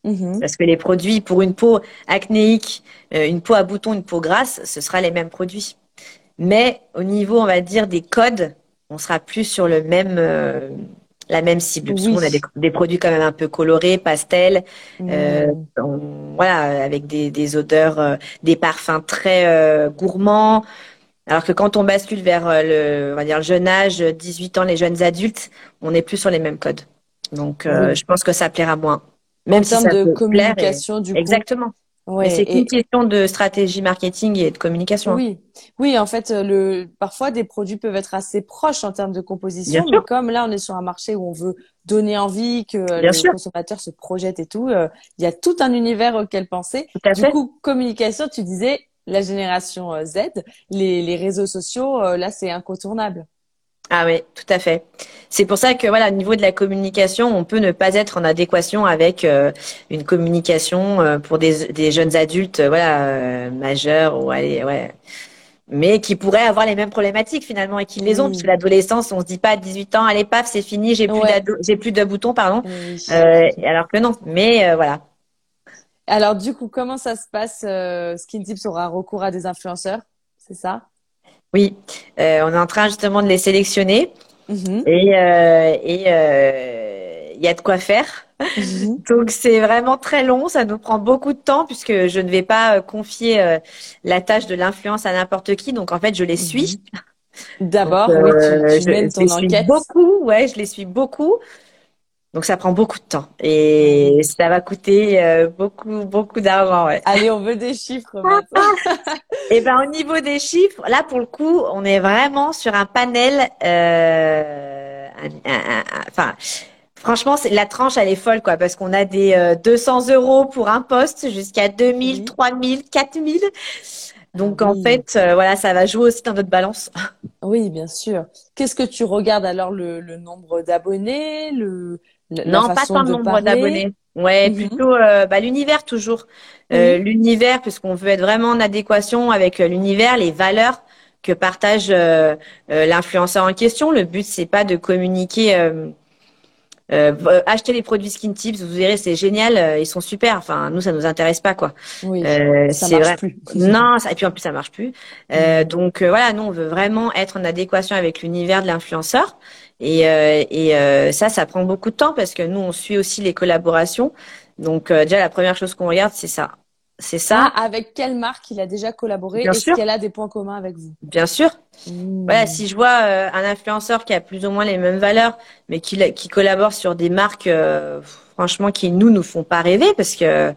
Mhm. parce que les produits pour une peau acnéique, euh, une peau à boutons, une peau grasse, ce sera les mêmes produits. Mais au niveau, on va dire, des codes, on sera plus sur le même, euh, la même cible. Parce qu'on a des, des produits quand même un peu colorés, pastels, euh, Hmm. on- voilà, avec des, des odeurs, euh, des parfums très euh, gourmands. Alors que quand on bascule vers euh, le, on va dire le jeune âge, 18 ans, les jeunes adultes, on n'est plus sur les mêmes codes. Donc, euh, Oui. je pense que ça plaira moins. Même En si termes de et- communication, du coup. Exactement. Ouais, c'est et- une question de stratégie marketing et de communication. hein. Oui, oui, en fait, euh, le parfois des produits peuvent être assez proches en termes de composition, Bien mais sûr. comme là on est sur un marché où on veut donner envie que Bien le sûr. consommateur se projette et tout, euh, il y a tout un univers auquel penser. Tout à Du fait. coup, communication, tu disais la génération euh, Z, les, les réseaux sociaux, euh, là c'est incontournable. Ah oui, tout à fait. C'est pour ça que voilà, au niveau de la communication, on peut ne pas être en adéquation avec euh, une communication euh, pour des, des jeunes adultes, euh, voilà, euh, majeurs ou allez, ouais, mais qui pourraient avoir les mêmes problématiques finalement et qui les ont, Oui. parce que l'adolescence, on se dit pas à 18 ans, allez paf, c'est fini, j'ai plus Ouais. j'ai plus de boutons, pardon. Oui. Euh, alors que non. Mais euh, voilà. Alors du coup, comment ça se passe euh, Skin Tips aura recours à des influenceurs, c'est ça? Oui, Euh, on est en train justement de les sélectionner Mhm. et euh, et euh, il y a de quoi faire. Mhm. Donc c'est vraiment très long, ça nous prend beaucoup de temps puisque je ne vais pas euh, confier euh, la tâche de l'influence à n'importe qui. Donc en fait, je les suis. D'abord, Donc, oui, euh, tu, tu je, mènes je ton suis enquête. beaucoup, ouais, je les suis beaucoup. Donc ça prend beaucoup de temps et ça va coûter euh, beaucoup beaucoup d'argent, ouais. Allez, on veut des chiffres maintenant. Et ben au niveau des chiffres, là pour le coup, on est vraiment sur un panel. Euh, un- un- un- enfin, franchement, la tranche elle est folle quoi, parce qu'on a des euh, 200 euros pour un poste jusqu'à 2000, Oui. 3000, 4000. Donc en fait, euh, voilà, ça va jouer aussi dans notre balance. Oui, bien sûr. Qu'est-ce que tu regardes alors le, le nombre d'abonnés, le la Non, pas tant le de nombre d'abonnés. Ouais, Mhm. plutôt euh, bah, l'univers toujours. Euh, L'univers, puisqu'on veut être vraiment en adéquation avec euh, l'univers, les valeurs que partage euh, euh, l'influenceur en question. Le but, c'est pas de communiquer. Euh, euh, acheter les produits Skin Tips, vous verrez, c'est génial, euh, ils sont super. Enfin, nous, ça nous intéresse pas, quoi. Oui, ça c'est marche vrai. plus. Non, ça, et puis en plus ça marche plus. Euh, Mhm. donc voilà, nous on veut vraiment être en adéquation avec l'univers de l'influenceur. Et, euh, et euh, ça, ça prend beaucoup de temps parce que nous on suit aussi les collaborations. Donc euh, déjà la première chose qu'on regarde c'est ça, c'est ça, Ah, avec quelle marque il a déjà collaboré? Est-ce qu'elle a des points communs avec vous? bien sûr. Voilà, si je vois euh, un influenceur qui a plus ou moins les mêmes valeurs, mais qui qui collabore sur des marques euh, franchement qui nous nous font pas rêver parce que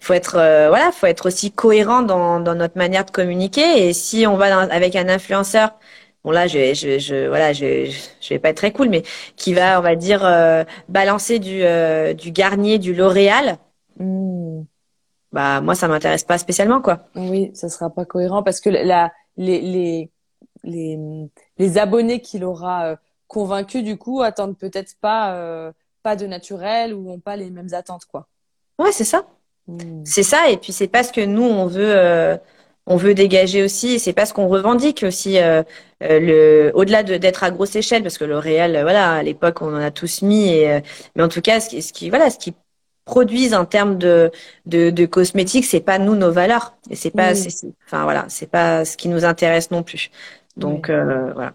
faut être euh, voilà, faut être aussi cohérent dans dans notre manière de communiquer. Et si on va dans- avec un influenceur bon là je je, je voilà je, je vais pas être très cool mais qui va on va dire euh, balancer du euh, du Garnier du L'Oréal Hmm. bah moi ça m'intéresse pas spécialement quoi Oui, ça sera pas cohérent parce que la, les, les, les, les abonnés qu'il aura euh, convaincus, du coup, attendent peut-être pas, euh, pas de naturel ou ont pas les mêmes attentes, quoi. ouais c'est ça Hmm. c'est ça et puis c'est pas ce que nous on veut on veut dégager aussi et c'est pas ce qu'on revendique aussi euh, euh, le au-delà de d'être à grosse échelle parce que L'Oréal euh, voilà à l'époque on en a tous mis et euh, mais en tout cas ce qui, ce qui voilà ce qui produisent en termes de, de, de cosmétiques, c'est pas nous nos valeurs. Et c'est pas, Oui. c'est- c'est- enfin voilà, c'est pas ce qui nous intéresse non plus. Donc euh, voilà.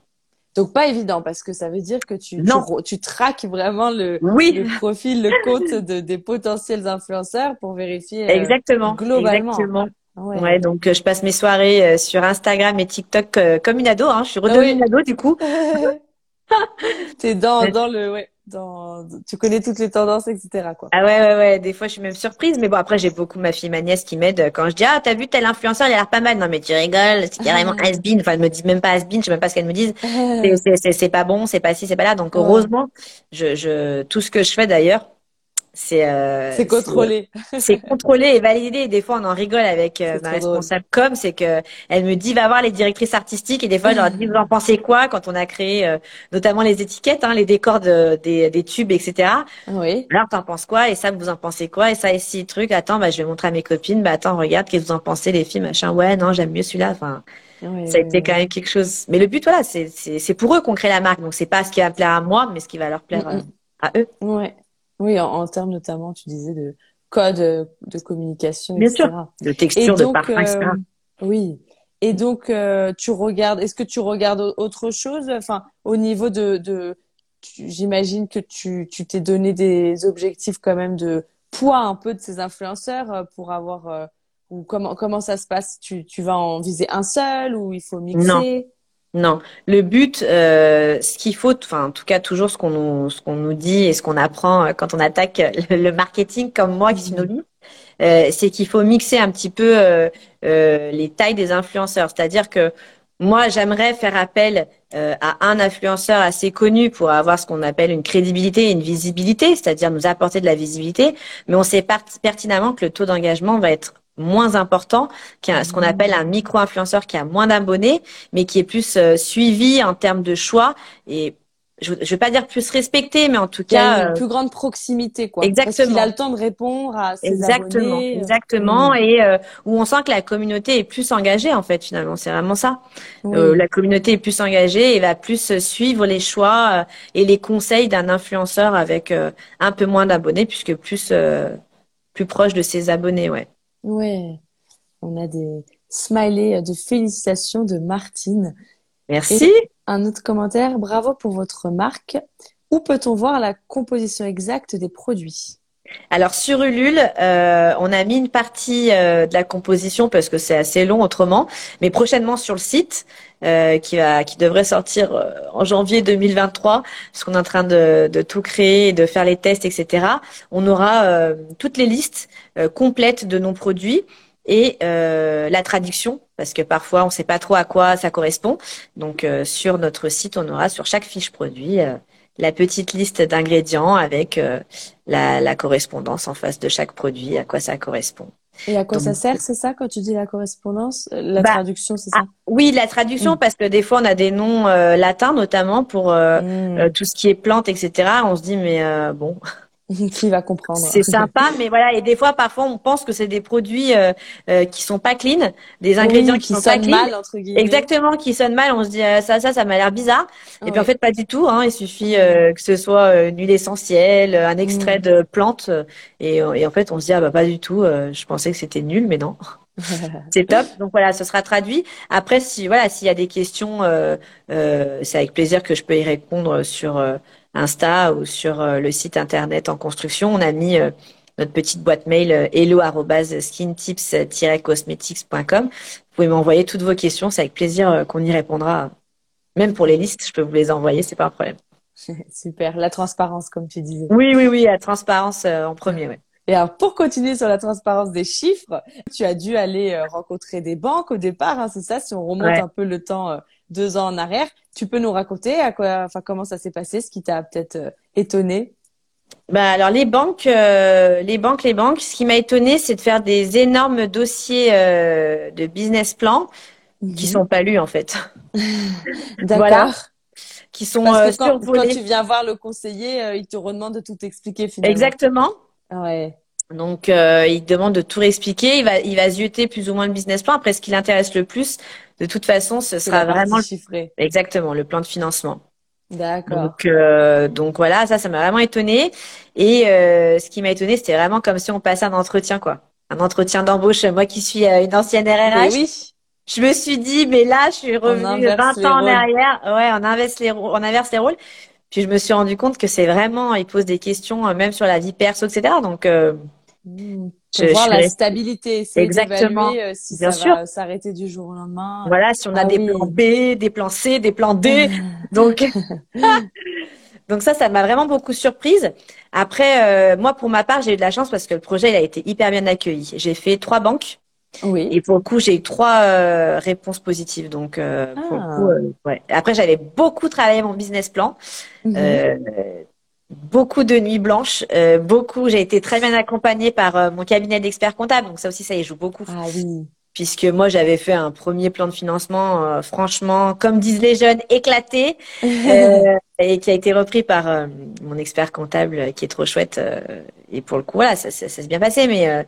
Donc pas évident parce que ça veut dire que tu, Non. tu traques vraiment le, Oui, le profil, le compte de, des potentiels influenceurs pour vérifier. exactement. globalement. Exactement. Ouais. Ouais, donc euh, je passe mes soirées euh, sur Instagram et TikTok euh, comme une ado. Hein. Je suis redevenue Oui. une ado du coup. T'es dans, dans le, ouais, dans, tu connais toutes les tendances, etc., quoi. Ah ouais, ouais, ouais. Des fois, je suis même surprise. Mais bon, après, j'ai beaucoup ma fille, ma nièce qui m'aide quand je dis, ah, t'as vu tel influenceur, il a l'air pas mal. Non, mais tu rigoles, c'est carrément Ah. has-been. Enfin, elle me dit même pas has-been, je sais même pas ce qu'elle me dise. C'est- pas bon, c'est pas ci, c'est pas là. Donc, heureusement, je, je, tout ce que je fais d'ailleurs, c'est, euh, C'est contrôlé. c'est contrôlé et validé. Et des fois, on en rigole avec euh, ma trop drôle. responsable com, c'est que elle me dit va voir les directrices artistiques et des fois, je leur dis vous en pensez quoi quand on a créé euh, notamment les étiquettes, hein, les décors de- des, des tubes, etc. Oui. Alors, t'en penses quoi? Et ça, vous en pensez quoi? Et ça, et si truc. Attends, bah, je vais montrer à mes copines. Bah, attends, regarde, qu'est-ce que vous en pensez, les filles, machin. Ouais, non, j'aime mieux celui-là. Enfin, Ouais, ça a été quand même quelque chose. Mais le but, voilà, c'est pour eux qu'on crée la marque. Donc, c'est pas ce qui va plaire à moi, mais ce qui va leur plaire Mm, euh, à eux. Ouais. Oui, en, en termes notamment, tu disais de code euh, de communication, Bien etc. De Et texture, de donc, parfum, etc. euh, oui. Et donc, euh, tu regardes, est-ce que tu regardes au- autre chose? Enfin, au niveau de, de, tu- j'imagine que tu, tu t'es donné des objectifs quand même de poids un peu de ces influenceurs euh, pour avoir, euh, ou comment, comment ça se passe? Tu, tu vas en viser un seul ou il faut mixer? Non, le but, euh, ce qu'il faut, enfin en tout cas toujours ce qu'on nous, ce qu'on nous dit et ce qu'on apprend euh, quand on attaque le, le marketing comme moi euh, c'est qu'il faut mixer un petit peu euh, euh, les tailles des influenceurs. C'est-à-dire que moi j'aimerais faire appel euh, à un influenceur assez connu pour avoir ce qu'on appelle une crédibilité et une visibilité, c'est-à-dire nous apporter de la visibilité, mais on sait pertinemment que le taux d'engagement va être moins important qu'un ce qu'on appelle un micro-influenceur qui a moins d'abonnés mais qui est plus euh, suivi en termes de choix et je, je vais pas dire plus respecté, mais en tout Il y a cas, une euh, plus grande proximité, quoi. exactement. Parce qu'il a le temps de répondre à ses exactement, abonnés. exactement, Mm. et euh, où on sent que la communauté est plus engagée en fait finalement, c'est vraiment ça. Euh, la communauté est plus engagée et va plus suivre les choix euh, et les conseils d'un influenceur avec euh, un peu moins d'abonnés puisque plus euh, plus proche de ses abonnés, ouais. Ouais, on a des smileys de félicitations de Martine. Merci. Un autre commentaire, bravo pour votre marque. Où peut-on voir la composition exacte des produits? Alors sur Ulule, euh, on a mis une partie euh, de la composition parce que c'est assez long autrement, mais prochainement sur le site euh, qui va, qui devrait sortir en janvier 2023, parce qu'on est en train de, de tout créer, de faire les tests, etc. On aura toutes les listes complètes de nos produits et la traduction, parce que parfois on ne sait pas trop à quoi ça correspond. Donc sur notre site, on aura sur chaque fiche produit la petite liste d'ingrédients avec euh, la, la correspondance en face de chaque produit, à quoi ça correspond. Et à quoi Donc, ça sert, c'est ça, quand tu dis la correspondance? Euh, La Bah, traduction, c'est ça? Oui, la traduction, Mm. parce que des fois on a des noms euh, latins notamment pour euh, Mm. euh, tout ce qui est plantes, etc. On se dit mais euh, bon, Qui va comprendre? c'est sympa, mais voilà. Et des fois, parfois, on pense que c'est des produits euh, euh, qui sont pas clean, des ingrédients Oui, qui, qui sont pas sonnent clean. mal, entre guillemets. Exactement, qui sonnent mal. On se dit euh, ça, ça, ça m'a l'air bizarre. Et puis en fait, pas du tout. Hein. Il suffit euh, que ce soit euh, une huile essentielle, un extrait Mm. de plante, euh, et, et en fait, on se dit ah bah pas du tout. je pensais que c'était nul, mais non. C'est top. Donc voilà, ce sera traduit. Après, si voilà, s'il y a des questions, euh, euh, c'est avec plaisir que je peux y répondre sur euh, Insta ou sur euh, le site internet en construction. On a mis euh, notre petite boîte mail euh, hello@skintips-cosmetics.com. Vous pouvez m'envoyer toutes vos questions. C'est avec plaisir qu'on y répondra. Même pour les listes, je peux vous les envoyer, c'est pas un problème. Super. La transparence, comme tu disais. Oui, oui, oui, la transparence en premier, ouais. Et alors, pour continuer sur la transparence des chiffres, tu as dû aller rencontrer des banques au départ, hein, c'est ça, si on remonte Ouais. un peu le temps deux ans en arrière. Tu peux nous raconter à quoi, enfin comment ça s'est passé, ce qui t'a peut-être euh, étonné? Bah alors les banques, euh, les banques, les banques. Ce qui m'a étonné, c'est de faire des énormes dossiers euh, de business plan qui Mhm. sont pas lus en fait. D'accord. Voilà. Qui sont Parce euh, que quand, quand tu viens voir le conseiller, euh, il te redemande de tout expliquer finalement. Exactement. Ouais. Donc euh, il demande de tout réexpliquer. Il va, il va zioter plus ou moins le business plan. Après, ce qui l'intéresse le plus, de toute façon, ce sera vraiment chiffrée. exactement le plan de financement. D'accord. Donc, euh, donc voilà, ça, ça m'a vraiment étonnée. Et euh, ce qui m'a étonnée, c'était vraiment comme si on passait un entretien, quoi. Un entretien d'embauche. Moi qui suis euh, une ancienne Mais RRH, oui. je me suis dit, mais là, je suis revenue inverse 20 les ans en rôles. arrière. Ouais, on inverse les, rô- on inverse les rôles. Puis je me suis rendu compte que c'est vraiment, il pose des questions euh, même sur la vie perso, etc. Donc, euh, Mmh. Je- voir je la stabilité, essayer Exactement. euh, si Bien ça sûr. va s'arrêter du jour au lendemain. voilà, si on a Ah des oui. plans B, des plans C, des plans D. Donc, donc ça, ça m'a vraiment beaucoup surprise. Après, euh, moi, pour ma part, j'ai eu de la chance parce que le projet, il a été hyper bien accueilli. J'ai fait trois banques Oui. et pour le coup, j'ai eu trois euh, réponses positives. Donc, euh, pour le Ah. coup, euh, ouais. Après, j'avais beaucoup travaillé mon business plan, Mhm. Beaucoup de nuits blanches, euh, beaucoup. J'ai été très bien accompagnée par euh, mon cabinet d'experts comptables. Donc ça aussi, ça y joue beaucoup Ah oui. puisque moi j'avais fait un premier plan de financement, euh, franchement, comme disent les jeunes, éclaté, euh, et qui a été repris par euh, mon expert comptable euh, qui est trop chouette. euh, et pour le coup, voilà, ça, ça, ça s'est bien passé, mais euh,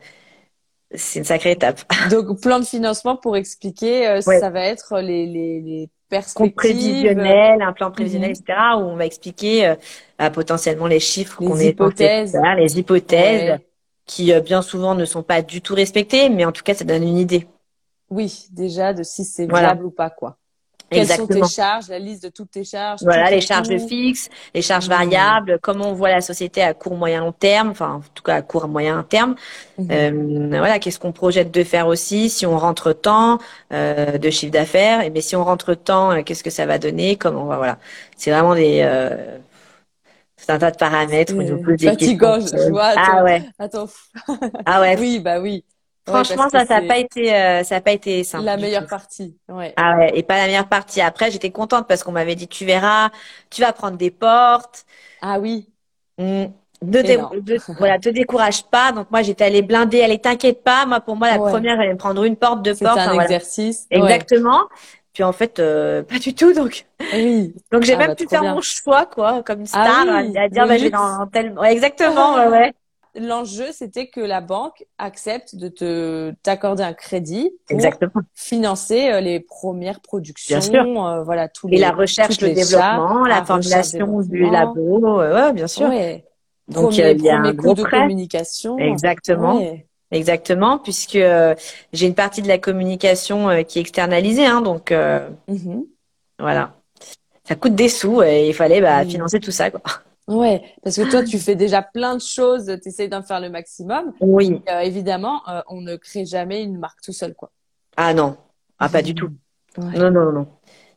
c'est une sacrée étape. Donc, plan de financement pour expliquer, euh, Ouais. ça va être les, les, les Compte perspectives, prévisionnel, un plan prévisionnel, Mhm. etc., où on va expliquer euh, bah, potentiellement les chiffres Les qu'on est hypothèses. les hypothèses, Ouais. qui euh, bien souvent ne sont pas du tout respectées, mais en tout cas, ça donne une idée. Oui, déjà de si c'est Voilà. viable ou pas, quoi. Quelles sont tes charges, la liste de toutes tes charges. Voilà, les charges coûts. fixes, les charges Mmh. variables, comment on voit la société à court, moyen, long terme, enfin, en tout cas à court, moyen terme. Mhm. Euh, voilà, qu'est-ce qu'on projette de faire aussi, si on rentre tant euh, de chiffre d'affaires, et mais si on rentre tant, euh, qu'est-ce que ça va donner, comment, voilà. C'est vraiment des, euh, c'est un tas de paramètres où Euh, nous pose des fatigant, questions. je- vois, Ah ouais, Attends. ah ouais. Oui, bah oui. Franchement, ça, ça n'a c'est pas été, euh, ça a pas été simple. la meilleure tout. partie. Ouais. Ah ouais, et pas la meilleure partie. Après, j'étais contente parce qu'on m'avait dit, tu verras, tu vas prendre des portes. Ah oui. Mm. Ne dé- de- voilà, te décourage pas. Donc moi j'étais allée blinder, allez t'inquiète pas. Moi pour moi la Ouais. première j'allais me prendre une porte, deux C'est portes. un enfin, voilà. exercice. Ouais. Exactement. Puis en fait euh, pas du tout. Donc Oui. donc j'ai Ah même bah, pu faire bien. mon choix quoi, comme une Ah star, oui, à, à dire bah, je vais luxe. dans tel. Ouais, exactement. ouais, ouais. L'enjeu, c'était que la banque accepte de te t'accorder un crédit pour Exactement. financer euh, les premières productions, euh, voilà tous Et les la recherche, le développement, la la formulation recherche, du labo. Ouais, ouais, bien sûr. Ouais. Donc premier, euh, il y a un gros de prêt. communication. Exactement. Ouais. Exactement, puisque euh, j'ai une partie de la communication euh, qui est externalisée, hein, donc euh, Mhm. voilà. Ça coûte des sous et il fallait bah, Oui. financer tout ça, quoi. Ouais, parce que toi, tu fais déjà plein de choses, tu essayes d'en faire le maximum. Oui. Euh, évidemment, euh, on ne crée jamais une marque tout seul, quoi. Ah non, ah pas du tout. Ouais. Non, non, non.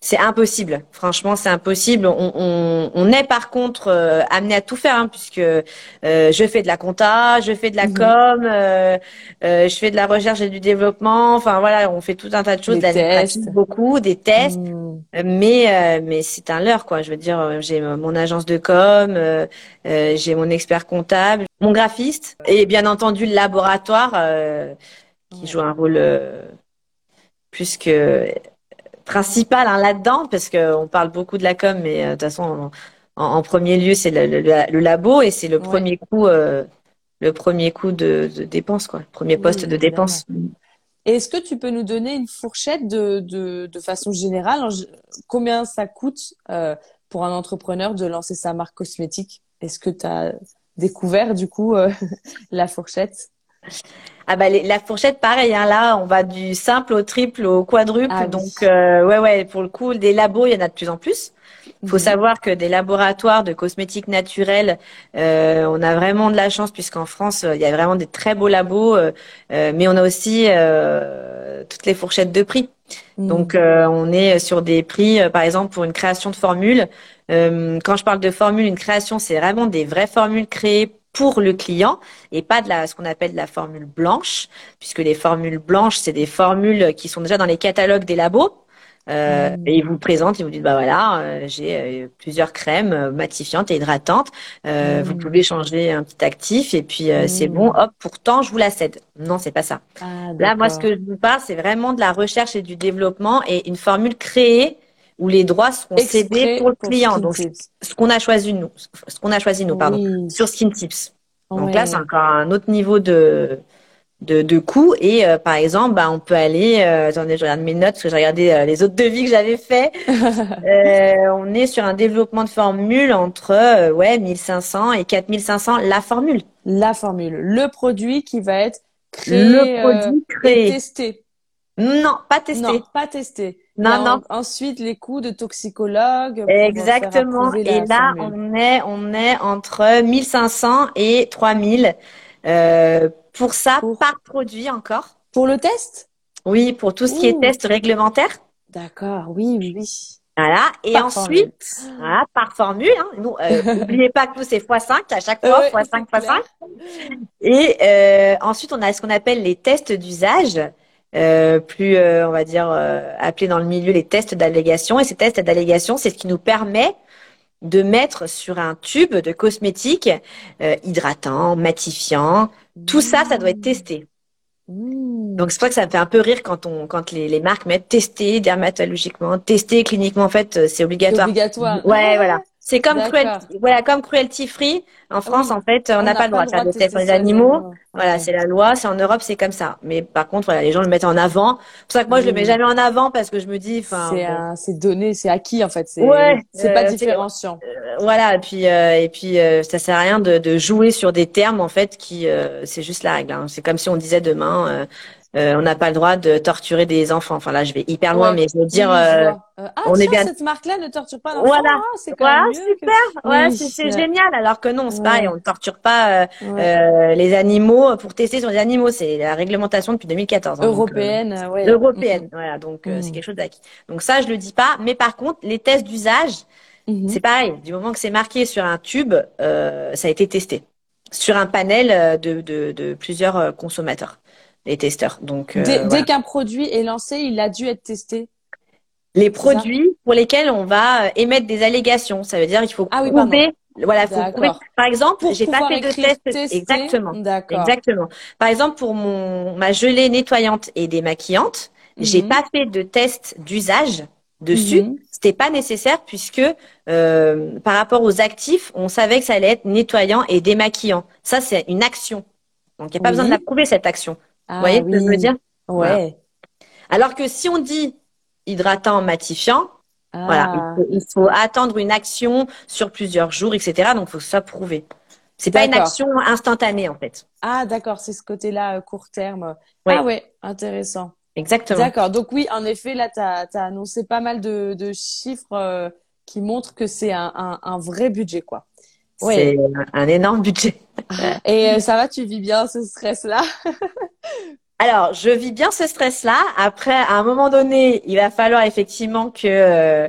C'est impossible. Franchement, c'est impossible. On, on, on est par contre euh, amené à tout faire, hein, puisque euh, je fais de la compta, je fais de la Mhm. com, euh, euh, je fais de la recherche et du développement. Enfin voilà, on fait tout un tas de choses, Des de l'administratif, tests. beaucoup, des tests. Mm. Euh, Mais euh, mais c'est un leurre quoi. Je veux dire, j'ai mon agence de com, euh, euh, j'ai mon expert comptable, mon graphiste et bien entendu le laboratoire euh, qui joue un rôle euh, plus que principal hein, là-dedans parce que on parle beaucoup de la com, mais euh, de toute façon en, premier lieu c'est le, le, le labo et c'est le Ouais. premier coup euh, le premier coup de, de dépense quoi, le premier Oui, poste de évidemment. dépense. Est-ce que tu peux nous donner une fourchette de, de, de façon générale, combien ça coûte euh, pour un entrepreneur de lancer sa marque cosmétique? Est-ce que tu as découvert du coup euh, la fourchette? Ah bah les- la fourchette pareil hein, là on va du simple au triple au quadruple Ah donc euh, ouais ouais pour le coup des labos il y en a de plus en plus. Il faut Mhm. savoir que des laboratoires de cosmétiques naturels, euh, on a vraiment de la chance puisqu'en France, euh, il y a vraiment des très beaux labos, euh, mais on a aussi euh, toutes les fourchettes de prix. Mhm. Donc, euh, on est sur des prix, euh, par exemple, pour une création de formule. Euh, quand je parle de formule, une création, c'est vraiment des vraies formules créées pour le client et pas de la, ce qu'on appelle la formule blanche, puisque les formules blanches, c'est des formules qui sont déjà dans les catalogues des labos. Euh, Mm. Et ils vous présentent, ils vous disent bah voilà, euh, j'ai euh, plusieurs crèmes euh, matifiantes et hydratantes. Euh, Mm. Vous pouvez changer un petit actif et puis euh, c'est Mm. bon. Hop, pourtant je vous la cède. Non, c'est pas ça. Ah, Là, moi, ce que je vous parle, c'est vraiment de la recherche et du développement et une formule créée où les droits seront cédés pour le client. Donc, ce qu'on a choisi nous, ce qu'on a choisi nous, pardon, Oui. sur Skin Tips. Donc là, c'est encore un autre niveau de de, de coût et euh, par exemple, bah, on peut aller. Euh, attendez, je regarde mes notes parce que j'ai regardé euh, les autres devis que j'avais fait. Euh, on est sur un développement de formule entre euh, ouais 1500 et 4500 la formule. La formule, le produit qui va être créé le produit créé. testé. Non, pas testé. Non, pas testé. Non, non. en- ensuite, les coûts de toxicologue faire Exactement. Et là, on est, on est entre 1500 et 3000 euh, pour ça Pour- par produit encore. Pour le test? Oui, pour tout ce qui est test réglementaire. D'accord, oui, oui, oui. Voilà. Et Par ensuite, voilà, par formule. Hein, nous, euh, n'oubliez pas que nous c'est x5 à chaque fois, Ouais, x5, c'est x5. clair. Et euh, ensuite, on a ce qu'on appelle les tests d'usage, euh, plus, euh, on va dire, euh, appelés dans le milieu les tests d'allégation. Et ces tests d'allégation, c'est ce qui nous permet de mettre sur un tube de cosmétique euh, hydratant, matifiant. Tout ça, ça doit être testé. Mmh. Donc c'est pour ça que ça me fait un peu rire quand on, quand les, les marques mettent testé dermatologiquement, testé cliniquement. En fait, euh, c'est C'est obligatoire. obligatoire. Ouais, voilà. C'est comme cruelty, voilà, comme cruelty free. En France, Oui. en fait, on n'a pas le droit de faire des tests sur les animaux. Voilà, Ouais. c'est la loi. C'est en Europe, c'est comme ça. Mais par contre, voilà, les gens le mettent en avant. C'est pour ça que moi, je le Oui. mets jamais en avant parce que je me dis, enfin, C'est bon, c'est donné, c'est acquis en fait. C'est, Ouais, c'est pas euh, différenciant. euh, voilà. Et puis, euh, et puis, euh, ça sert à rien de, de jouer sur des termes en fait qui, euh, c'est juste la règle. hein. C'est comme si on disait demain, on n'a pas le droit de torturer des enfants. Enfin là, je vais hyper loin, Ouais. mais je veux dire, euh. Euh, ah, on est bien- cette marque-là ne torture pas l'enfant. Voilà. Ah, c'est Voilà, que- ouais, Oui, c'est c'est génial. Alors que non, c'est Ouais. pareil, on ne torture pas euh, Ouais. euh, les animaux pour tester sur les animaux. C'est la réglementation depuis 2014. hein, euh, Européenne, euh, ouais. européenne. Voilà, donc euh, Mhm. c'est quelque chose d'acquis. Donc ça, je le dis pas. Mais par contre, les tests d'usage, Mhm. c'est pareil. Du moment que c'est marqué sur un tube, euh, ça a été testé sur un panel euh, de, de, de plusieurs euh, consommateurs, les testeurs. Donc euh, Dès, voilà. dès qu'un produit est lancé, il a dû être testé. les produits pour lesquels on va euh, émettre des allégations, ça veut dire il faut Ah oui, prouver. Voilà, il faut prouver. Par exemple, j'ai pas fait de test. Exactement. D'accord. Exactement. Par exemple, pour mon ma gelée nettoyante et démaquillante, j'ai Mhm. pas fait de test d'usage dessus. Mhm. C'était pas nécessaire puisque euh, par rapport aux actifs, on savait que ça allait être nettoyant et démaquillant. Ça, c'est une action. Donc, il n'y a pas Oui. besoin de la prouver cette action. Ah, Vous voyez ce que je veux dire? Ouais. Alors que si on dit hydratant, matifiant, voilà, il Ah. faut, il faut attendre une action sur plusieurs jours, etc. Donc, il faut ça prouvé. C'est pas une action instantanée en fait. Ah, d'accord, c'est ce côté-là, euh, court terme. Ouais. Ah ouais, intéressant. Exactement. D'accord. Donc oui, en effet, là, tu as, annoncé pas mal de, de chiffres euh, qui montrent que c'est un, un, un vrai budget, quoi. Ouais. C'est un énorme budget. Et euh, ça va, tu vis bien ce stress-là? Alors, je vis bien ce stress-là. Après, à un moment donné, il va falloir effectivement que euh,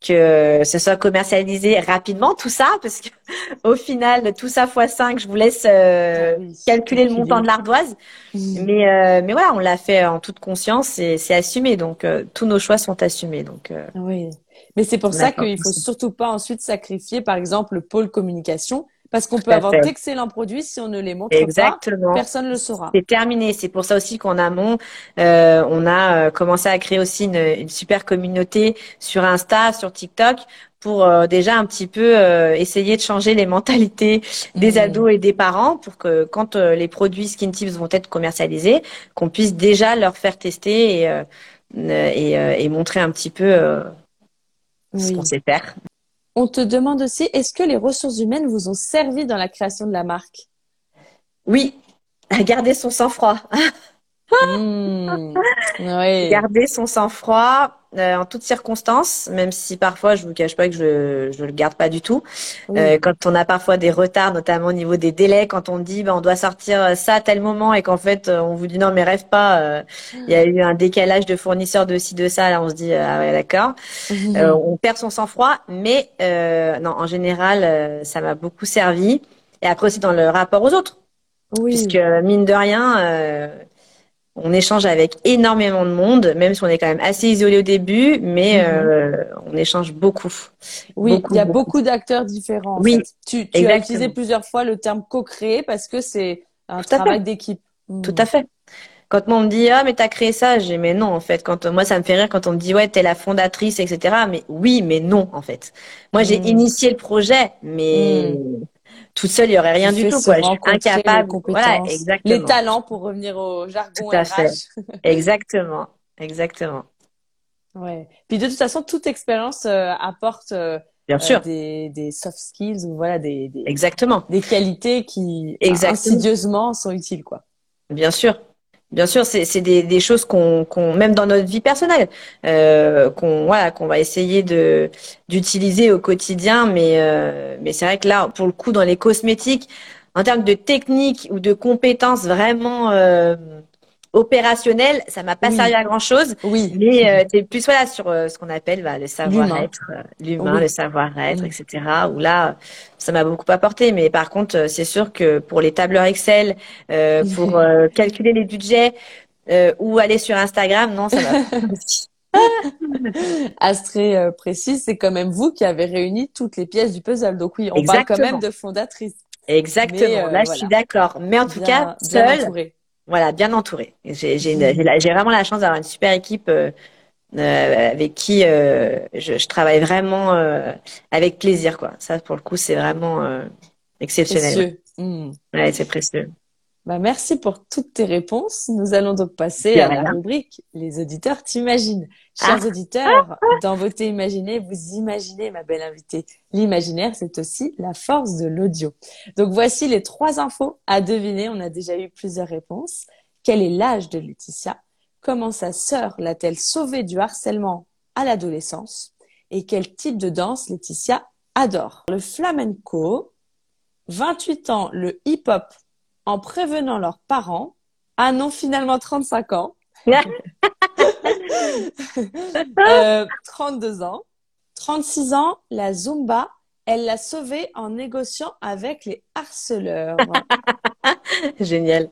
que ce soit commercialisé rapidement tout ça, parce que au final, tout ça fois 5, je vous laisse euh, Ah oui, calculer le montant de l'ardoise. Mhm. Mais euh, mais voilà, on l'a fait en toute conscience et c'est assumé. Donc euh, tous nos choix sont assumés. Donc euh, Oui. Mais c'est pour ça qu'il faut surtout pas ensuite sacrifier, par exemple, le pôle communication, parce qu'on peut avoir d'excellents produits si on ne les montre exactement. pas, personne ne le saura. C'est terminé. C'est pour ça aussi qu'en amont, euh, on a euh, commencé à créer aussi une, une super communauté sur Insta, sur TikTok, pour euh, déjà un petit peu euh, essayer de changer les mentalités des Mhm. ados et des parents pour que quand euh, les produits Skin Tips vont être commercialisés, qu'on puisse déjà leur faire tester et, euh, et, euh, et montrer un petit peu ce Oui. qu'on sait faire. On te demande aussi, est-ce que les ressources humaines vous ont servi dans la création de la marque? Oui, garder son sang-froid. Hmm. Oui. Garder son sang-froid euh, en toutes circonstances, même si parfois je vous cache pas que je je le garde pas du tout. Oui. Euh, quand on a parfois des retards, notamment au niveau des délais, quand on dit ben, on doit sortir ça à tel moment et qu'en fait euh, on vous dit non mais rêve pas, euh, il y a eu un décalage de fournisseurs de ci de ça, là on se dit ah ouais d'accord. Euh, on perd son sang-froid, mais euh, non en général euh, ça m'a beaucoup servi. Et après aussi dans le rapport aux autres, Oui. puisque mine de rien. On échange avec énormément de monde, même si on est quand même assez isolé au début, mais Mhm. euh, on échange beaucoup. Oui, Beaucoup, il y a beaucoup. beaucoup d'acteurs différents. en Oui, fait. Tu, tu as utilisé plusieurs fois le terme co-créer parce que c'est un Tout travail d'équipe. Tout à fait. Quand moi, on me dit ah mais t'as créé ça, j'ai mais non en fait. Quand moi ça me fait rire quand on me dit ouais t'es la fondatrice etc. Mais oui mais non en fait. Moi j'ai Mm. initié le projet mais toute seule il y aurait rien du tout quoi. Je suis rencontrer les incapable. Voilà exactement. Les talents pour revenir au jargon Tout à fait. Exactement. Exactement. Ouais. Puis de toute façon, toute expérience euh, apporte euh, Bien euh, sûr. des, des soft skills ou voilà des, des, Exactement. des qualités qui Exactement. insidieusement sont utiles quoi. Bien sûr. Bien sûr, c'est des, des choses qu'on qu'on même dans notre vie personnelle euh, qu'on voilà qu'on va essayer de d'utiliser au quotidien, mais euh, mais c'est vrai que là pour le coup dans les cosmétiques en termes de technique ou de compétences vraiment euh, opérationnelles, ça m'a pas Oui. servi à grand chose. Oui. Mais euh, plus voilà sur euh, ce qu'on appelle bah, le savoir-être, euh, l'humain, Oui. le savoir-être, etc. Où là, ça m'a beaucoup apporté. Mais par contre, euh, c'est sûr que pour les tableurs Excel, euh, pour euh, calculer les budgets euh, ou aller sur Instagram, non, ça va. Astrée euh, précise, c'est quand même vous qui avez réuni toutes les pièces du puzzle. Donc oui, on parle quand Exactement. même de fondatrice. Exactement. Mais, euh, là, je suis d'accord. Mais en tout Bien- cas, seule, entourée. Voilà, bien entourée. J'ai j'ai une- j'ai la- j'ai vraiment la chance d'avoir une super équipe. euh, euh, avec qui euh, je, je travaille vraiment euh, avec plaisir quoi. Ça pour le coup c'est vraiment euh, exceptionnel. Précieux. Hmm. Ouais, c'est précieux. Bah, merci pour toutes tes réponses. Nous allons donc passer à la rubrique Les auditeurs t'imaginent. Chers auditeurs, dans Beauté Imaginée, vous imaginez, ma belle invitée. L'imaginaire, c'est aussi la force de l'audio. Donc voici les trois infos à deviner. On a déjà eu plusieurs réponses. Quel est l'âge de Laetitia? Comment sa sœur l'a-t-elle sauvée du harcèlement à l'adolescence? Et quel type de danse Laetitia adore? Le flamenco, 28 ans, le hip-hop en prévenant leurs parents. Ah non, finalement 35 ans. Euh, 32 ans. 36 ans, la Zumba, elle l'a sauvée en négociant avec les harceleurs. Génial.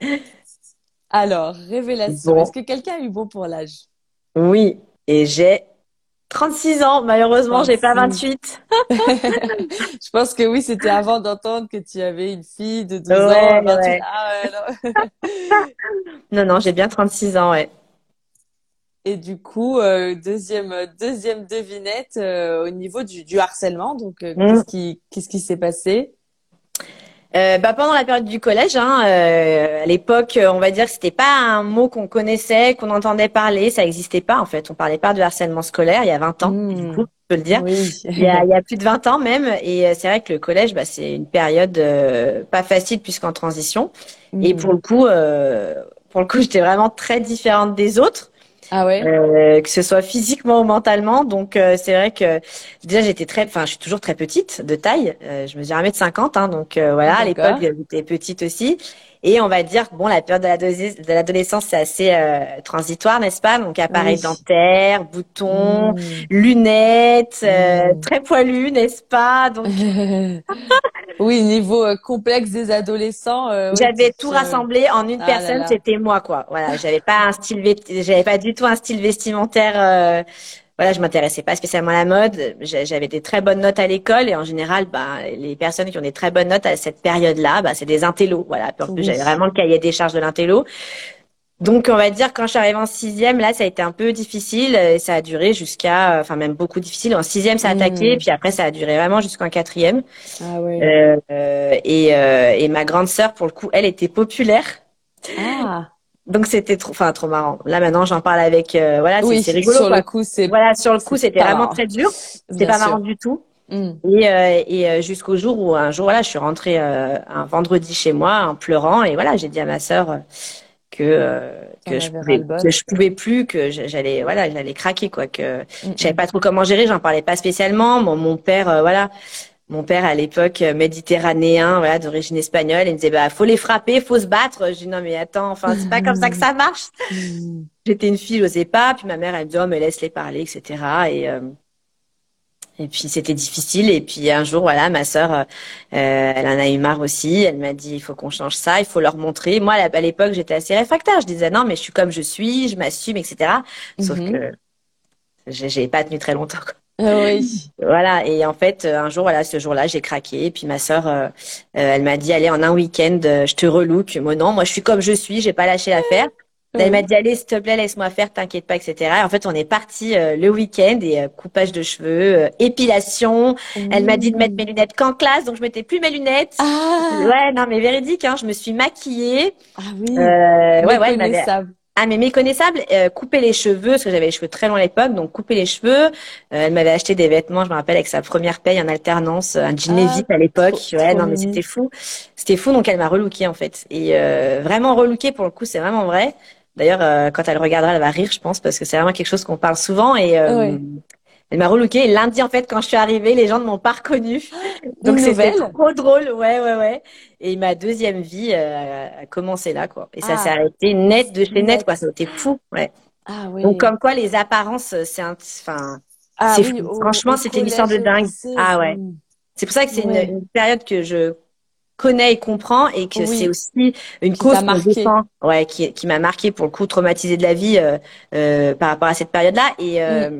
Alors, révélation. Bon. Est-ce que quelqu'un a eu bon pour l'âge? Oui, et j'ai 36 ans. Malheureusement, j'ai pas 36. 28. Je pense que oui, c'était avant d'entendre que tu avais une fille de 12 Ouais, ans. 28. ouais. Ah ouais, non. Non, non, j'ai bien 36 ans, ouais. Et du coup, euh, deuxième deuxième devinette euh, au niveau du, du harcèlement. Donc, euh, Mm. qu'est-ce qui qu'est-ce qui s'est passé? Euh, bah, pendant la période du collège, hein, euh, à l'époque, euh, on va dire que c'était pas un mot qu'on connaissait, qu'on entendait parler, ça existait pas en fait. On parlait pas de harcèlement scolaire il y a 20 ans, du coup, je peux le dire. Oui. Il y a, il y a plus de 20 ans même, et euh, c'est vrai que le collège, bah, c'est une période euh, pas facile puisqu'en transition. Et Mm. pour le coup, euh, pour le coup, j'étais vraiment très différente des autres. Ah ouais. euh, que ce soit physiquement ou mentalement. Donc euh, c'est vrai que déjà j'étais très, enfin je suis toujours très petite de taille. Euh, je mesure 1m50, hein, donc euh, voilà. À l'époque j'étais petite aussi. Et on va dire bon la période de l'adolescence c'est assez euh, transitoire, n'est-ce pas? Donc appareil Oui. dentaire, boutons, Mm. lunettes, euh, Mm. très poilu, n'est-ce pas? Donc oui, niveau euh, complexe des adolescents. euh, oui, J'avais tout rassemblé en une Ah personne, c'était moi quoi. Voilà, j'avais pas un style, j'avais pas du tout un style vestimentaire. Voilà, je m'intéressais pas spécialement à la mode. J'a- J'avais des très bonnes notes à l'école et en général, bah, les personnes qui ont des très bonnes notes à cette période-là, bah, c'est des intellos. Voilà, parce que Oui. j'avais vraiment le cahier des charges de l'intello. Donc, on va dire quand je suis arrivée en sixième, là, ça a été un peu difficile. et Ça a duré jusqu'à, enfin même beaucoup difficile. En sixième, ça a attaqué, puis après, ça a duré vraiment jusqu'en quatrième. Ah ouais. Euh, et, euh, et ma grande sœur, pour le coup, elle était populaire. Ah. Donc c'était trop, enfin trop marrant. Là maintenant, j'en parle avec, euh, voilà, c'est oui, c'est rigolo. sur quoi. le coup, c'est Voilà, sur le coup, c'était vraiment marrant. très dur. C'était pas sûr. marrant du tout. Mm. Et, euh, et euh, jusqu'au jour où un jour, voilà, je suis rentrée euh, un vendredi chez moi en pleurant et voilà, j'ai dit à ma sœur euh, que euh, T'en que je pouvais que je pouvais plus, que j'allais voilà, j'allais craquer quoi, que Mm, je savais pas trop comment gérer, j'en parlais pas spécialement. Mon, mon père, euh, voilà, mon père à l'époque euh, méditerranéen, voilà, d'origine espagnole, il me disait bah faut les frapper, faut se battre. Je dis non mais attends, enfin c'est pas comme ça que ça marche. mm. J'étais une fille, j'osais pas. Puis ma mère, elle me dit, oh, mais laisse-les parler, etc. Et, euh, Et puis c'était difficile. Et puis un jour, voilà, ma sœur, euh, elle en a eu marre aussi. Elle m'a dit, il faut qu'on change ça, il faut leur montrer. Moi, à l'époque, j'étais assez réfractaire. Je disais non, mais je suis comme je suis, je m'assume, etc. Sauf Mhm. que j'ai pas tenu très longtemps. quoi. Ah oui. Voilà. Et en fait, euh, un jour, voilà, ce jour-là, j'ai craqué. Et puis ma sœur, euh, euh, elle m'a dit, allez, en un week-end, euh, je te relook. Moi, non, moi, je suis comme je suis, j'ai pas lâché l'affaire. Elle m'a dit, allez, s'il te plaît, laisse-moi faire, t'inquiète pas, etc. Et en fait, on est parti euh, le week-end et euh, coupage de cheveux, euh, épilation. Elle m'a dit de mettre mes lunettes qu'en classe, donc je mettais plus mes lunettes. Ah, Ouais, non, mais véridique, hein, je me suis maquillée. ah oui. Euh, ouais, ouais. Ah, mais méconnaissable, euh, couper les cheveux, parce que j'avais les cheveux très longs à l'époque, donc couper les cheveux. Euh, elle m'avait acheté des vêtements, je me rappelle, avec sa première paye en alternance, un jean Ah, à l'époque. Ouais, non, mais c'était fou. C'était fou, donc elle m'a relooké en fait. Et euh, vraiment relooké pour le coup, c'est vraiment vrai. D'ailleurs, euh, quand elle regardera, elle va rire, je pense, parce que c'est vraiment quelque chose qu'on parle souvent. Et euh, Ouais. Elle m'a relooké. Et lundi, en fait, quand je suis arrivée, les gens ne m'ont pas reconnue. Donc c'était trop drôle, ouais, ouais, ouais. Et ma deuxième vie euh, a commencé là, quoi. Et ça Ah. s'est arrêté net de chez net, quoi. Ça a été fou, ouais. Ah oui. Donc comme quoi les apparences, c'est un, enfin, Ah c'est oui, Franchement, c'était une histoire de dingue. Ah ouais. c'est pour ça que c'est une- Ouais. une, période que je connais et comprends et que Oui. c'est aussi une Qui cause qu'on défend, ouais, qui, qui m'a marqué pour le coup traumatisé de la vie euh, euh, par rapport à cette période-là et euh.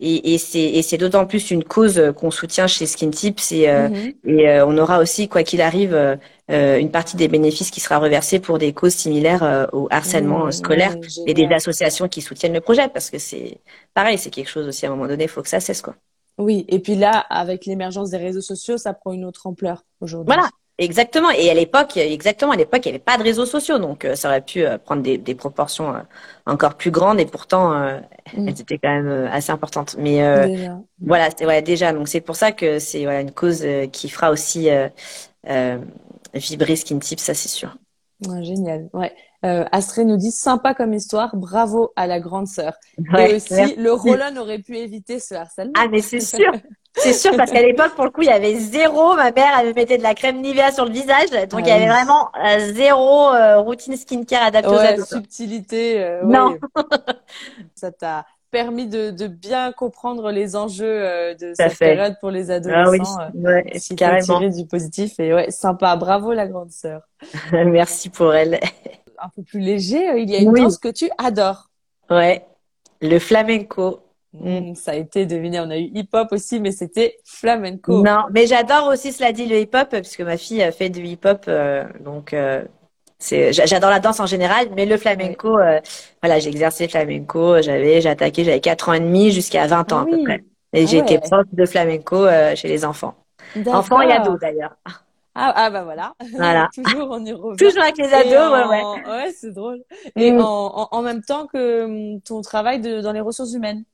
Et, et c'est et c'est d'autant plus une cause qu'on soutient chez Skin Tips et euh, Mhm. et euh, on aura aussi, quoi qu'il arrive, euh, euh, une partie des bénéfices qui sera reversée pour des causes similaires euh, au harcèlement Mm, euh, scolaire ouais, et des associations qui soutiennent le projet parce que c'est pareil, c'est quelque chose aussi à un moment donné, il faut que ça cesse quoi. Oui, et puis là, avec l'émergence des réseaux sociaux, ça prend une autre ampleur aujourd'hui. Voilà, exactement. Et à l'époque, exactement, à l'époque, il n'y avait pas de réseaux sociaux, donc euh, ça aurait pu euh, prendre des, des proportions euh, encore plus grandes et pourtant Mm. elles étaient quand même assez importantes. Mais euh, Déjà. voilà, c'est ouais, déjà, donc c'est pour ça que c'est voilà, une cause qui fera aussi vibrer Skin Tips, ça c'est sûr. Ouais, génial. Ouais. Euh, Astrée nous dit sympa comme histoire, bravo à la grande sœur. Ouais, et aussi, merci. le Rollon aurait pu éviter ce harcèlement. Ah mais c'est sûr, c'est sûr parce qu'à l'époque pour le coup il y avait zéro. Ma mère elle me mettait de la crème Nivea sur le visage, donc Ah il y avait vraiment euh, zéro euh, routine skincare adaptée aux ouais, ados. quoi. subtilité. euh, Non. Ça t'a permis de, de bien comprendre les enjeux euh, de cette période pour les Ah oui, adolescents. euh, ouais, faut carrément. tirer du positif et ouais, sympa. Bravo la grande sœur. Merci pour elle. Un peu plus léger, euh, il y a une Oui. danse que tu adores. Ouais, le flamenco. Mm. Ça a été deviné. On a eu hip-hop aussi, mais c'était flamenco. Non, mais j'adore aussi, cela dit, le hip-hop, parce que ma fille a fait du hip-hop, euh, donc euh, c'est, j'adore la danse en général, mais le flamenco, euh, voilà, j'ai exercé le flamenco, j'avais, j'ai attaqué, j'avais 4 ans et demi jusqu'à 20 ans Ah à peu près. Et Ah j'ai été prof de flamenco euh, chez les enfants. Enfants et ados d'ailleurs. Ah, ah bah voilà. Voilà. Toujours on y revient. Toujours avec les ados, ouais, ouais. ouais, c'est drôle. Et Mm. en, en, en même temps que hum, ton travail de, dans les ressources humaines.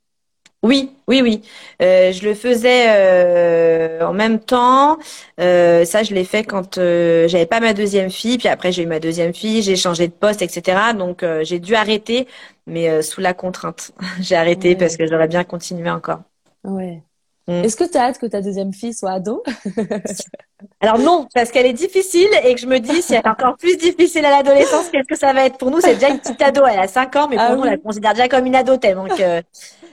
Oui, oui, oui. Euh, je le faisais euh, en même temps. Euh, ça, je l'ai fait quand euh, j'avais pas ma deuxième fille. Puis après, j'ai eu ma deuxième fille, j'ai changé de poste, etc. Donc, euh, j'ai dû arrêter, mais euh, sous la contrainte. J'ai arrêté Ouais. parce que j'aurais bien continué encore. Ouais. Mm. Est-ce que tu as hâte que ta deuxième fille soit ado? Alors non, parce qu'elle est difficile et que je me dis si elle est encore plus difficile à l'adolescence, qu'est-ce que ça va être pour nous? C'est déjà une petite ado. Elle a 5 ans, mais pour Ah nous, on la considère déjà comme une ado tellement que Elle,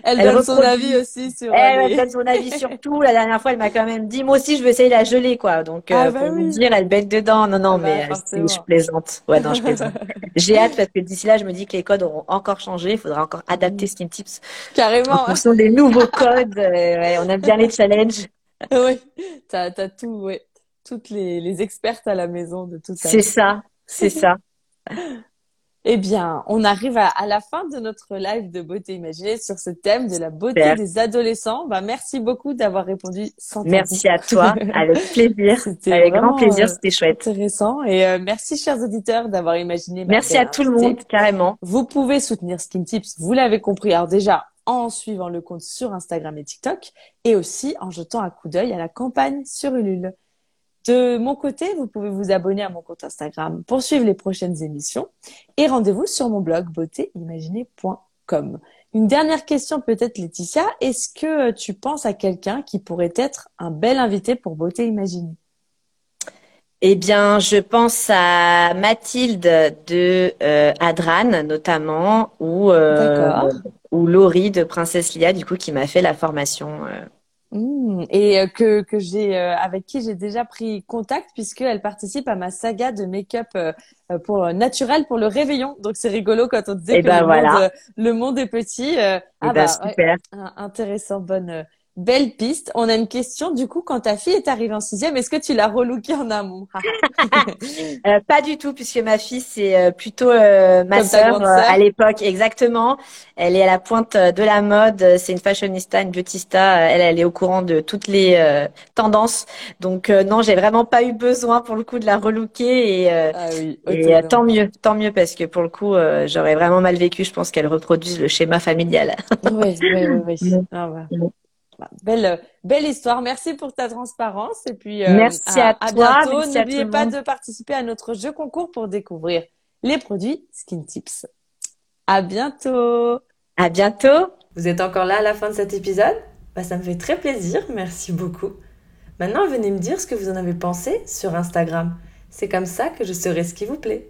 Elle donne son avis aussi sur Elle, euh, elle les- donne son avis sur tout. La dernière fois, elle m'a quand même dit, moi aussi, je veux essayer la gelée, quoi. Donc, Ah euh, bah pour oui. dire, elle bête dedans. Non, non, Ah bah, mais euh, je plaisante. Ouais, non, je plaisante. J'ai hâte parce que d'ici là, je me dis que les codes auront encore changé. Il faudra encore adapter Skin Tips en Carrément. fonction des nouveaux codes. Euh, ouais, on aime bien les challenges. oui. T'as, t'as tout, ouais. Toutes les, les expertes à la maison de tout ça. C'est ça. C'est ça. Eh bien, on arrive à, à la fin de notre live de beauté imaginée sur ce thème de la beauté Super. des adolescents. Bah, merci beaucoup d'avoir répondu sans. Merci à toi. Avec plaisir. C'était Avec grand plaisir. euh, C'était chouette. Intéressant. Et euh, merci, chers auditeurs, d'avoir imaginé ma Merci à tout le monde, carrément. Vous pouvez soutenir Skin Tips, vous l'avez compris. Alors déjà, en suivant le compte sur Instagram et TikTok, et aussi en jetant un coup d'œil à la campagne sur Ulule. De mon côté, vous pouvez vous abonner à mon compte Instagram pour suivre les prochaines émissions et rendez-vous sur mon blog beautéimaginée.com. Une dernière question peut-être Laetitia, est-ce que tu penses à quelqu'un qui pourrait être un bel invité pour Beauté Imaginée? Eh bien, je pense à Mathilde de euh, Adran notamment, ou euh, ou Laurie de Princesse Lia, du coup, qui m'a fait la formation. euh. Mmh, et euh, que, que j'ai euh, avec qui j'ai déjà pris contact puisqu'elle participe à ma saga de make-up euh, pour naturel pour le réveillon. Donc c'est rigolo quand on disait eh que ben le, monde, le, monde, est petit. ah ben, bah, super. intéressant, bonne Belle piste. On a une question. Du coup, quand ta fille est arrivée en sixième, est-ce que tu l'as relookée en amont euh, Pas du tout, puisque ma fille c'est euh, plutôt euh, ma sœur à l'époque, exactement. Elle est à la pointe de la mode. C'est une fashionista, une beautista. Elle, elle est au courant de toutes les tendances. Donc non, j'ai vraiment pas eu besoin pour le coup de la relooker et, ah oui, et tant mieux, tant mieux parce que pour le coup, j'aurais vraiment mal vécu. Je pense qu'elle reproduise le schéma familial. oui, oui, oui. oui. Ah, bah, belle, belle histoire. Merci pour ta transparence. Et puis, euh, merci à, à, bientôt. N'oubliez pas de participer à notre jeu concours pour découvrir les produits Skin Tips. À bientôt. À bientôt. Vous êtes encore là à la fin de cet épisode? Bah, ça me fait très plaisir. Merci beaucoup. Maintenant, venez me dire ce que vous en avez pensé sur Instagram. C'est comme ça que je saurai ce qui vous plaît.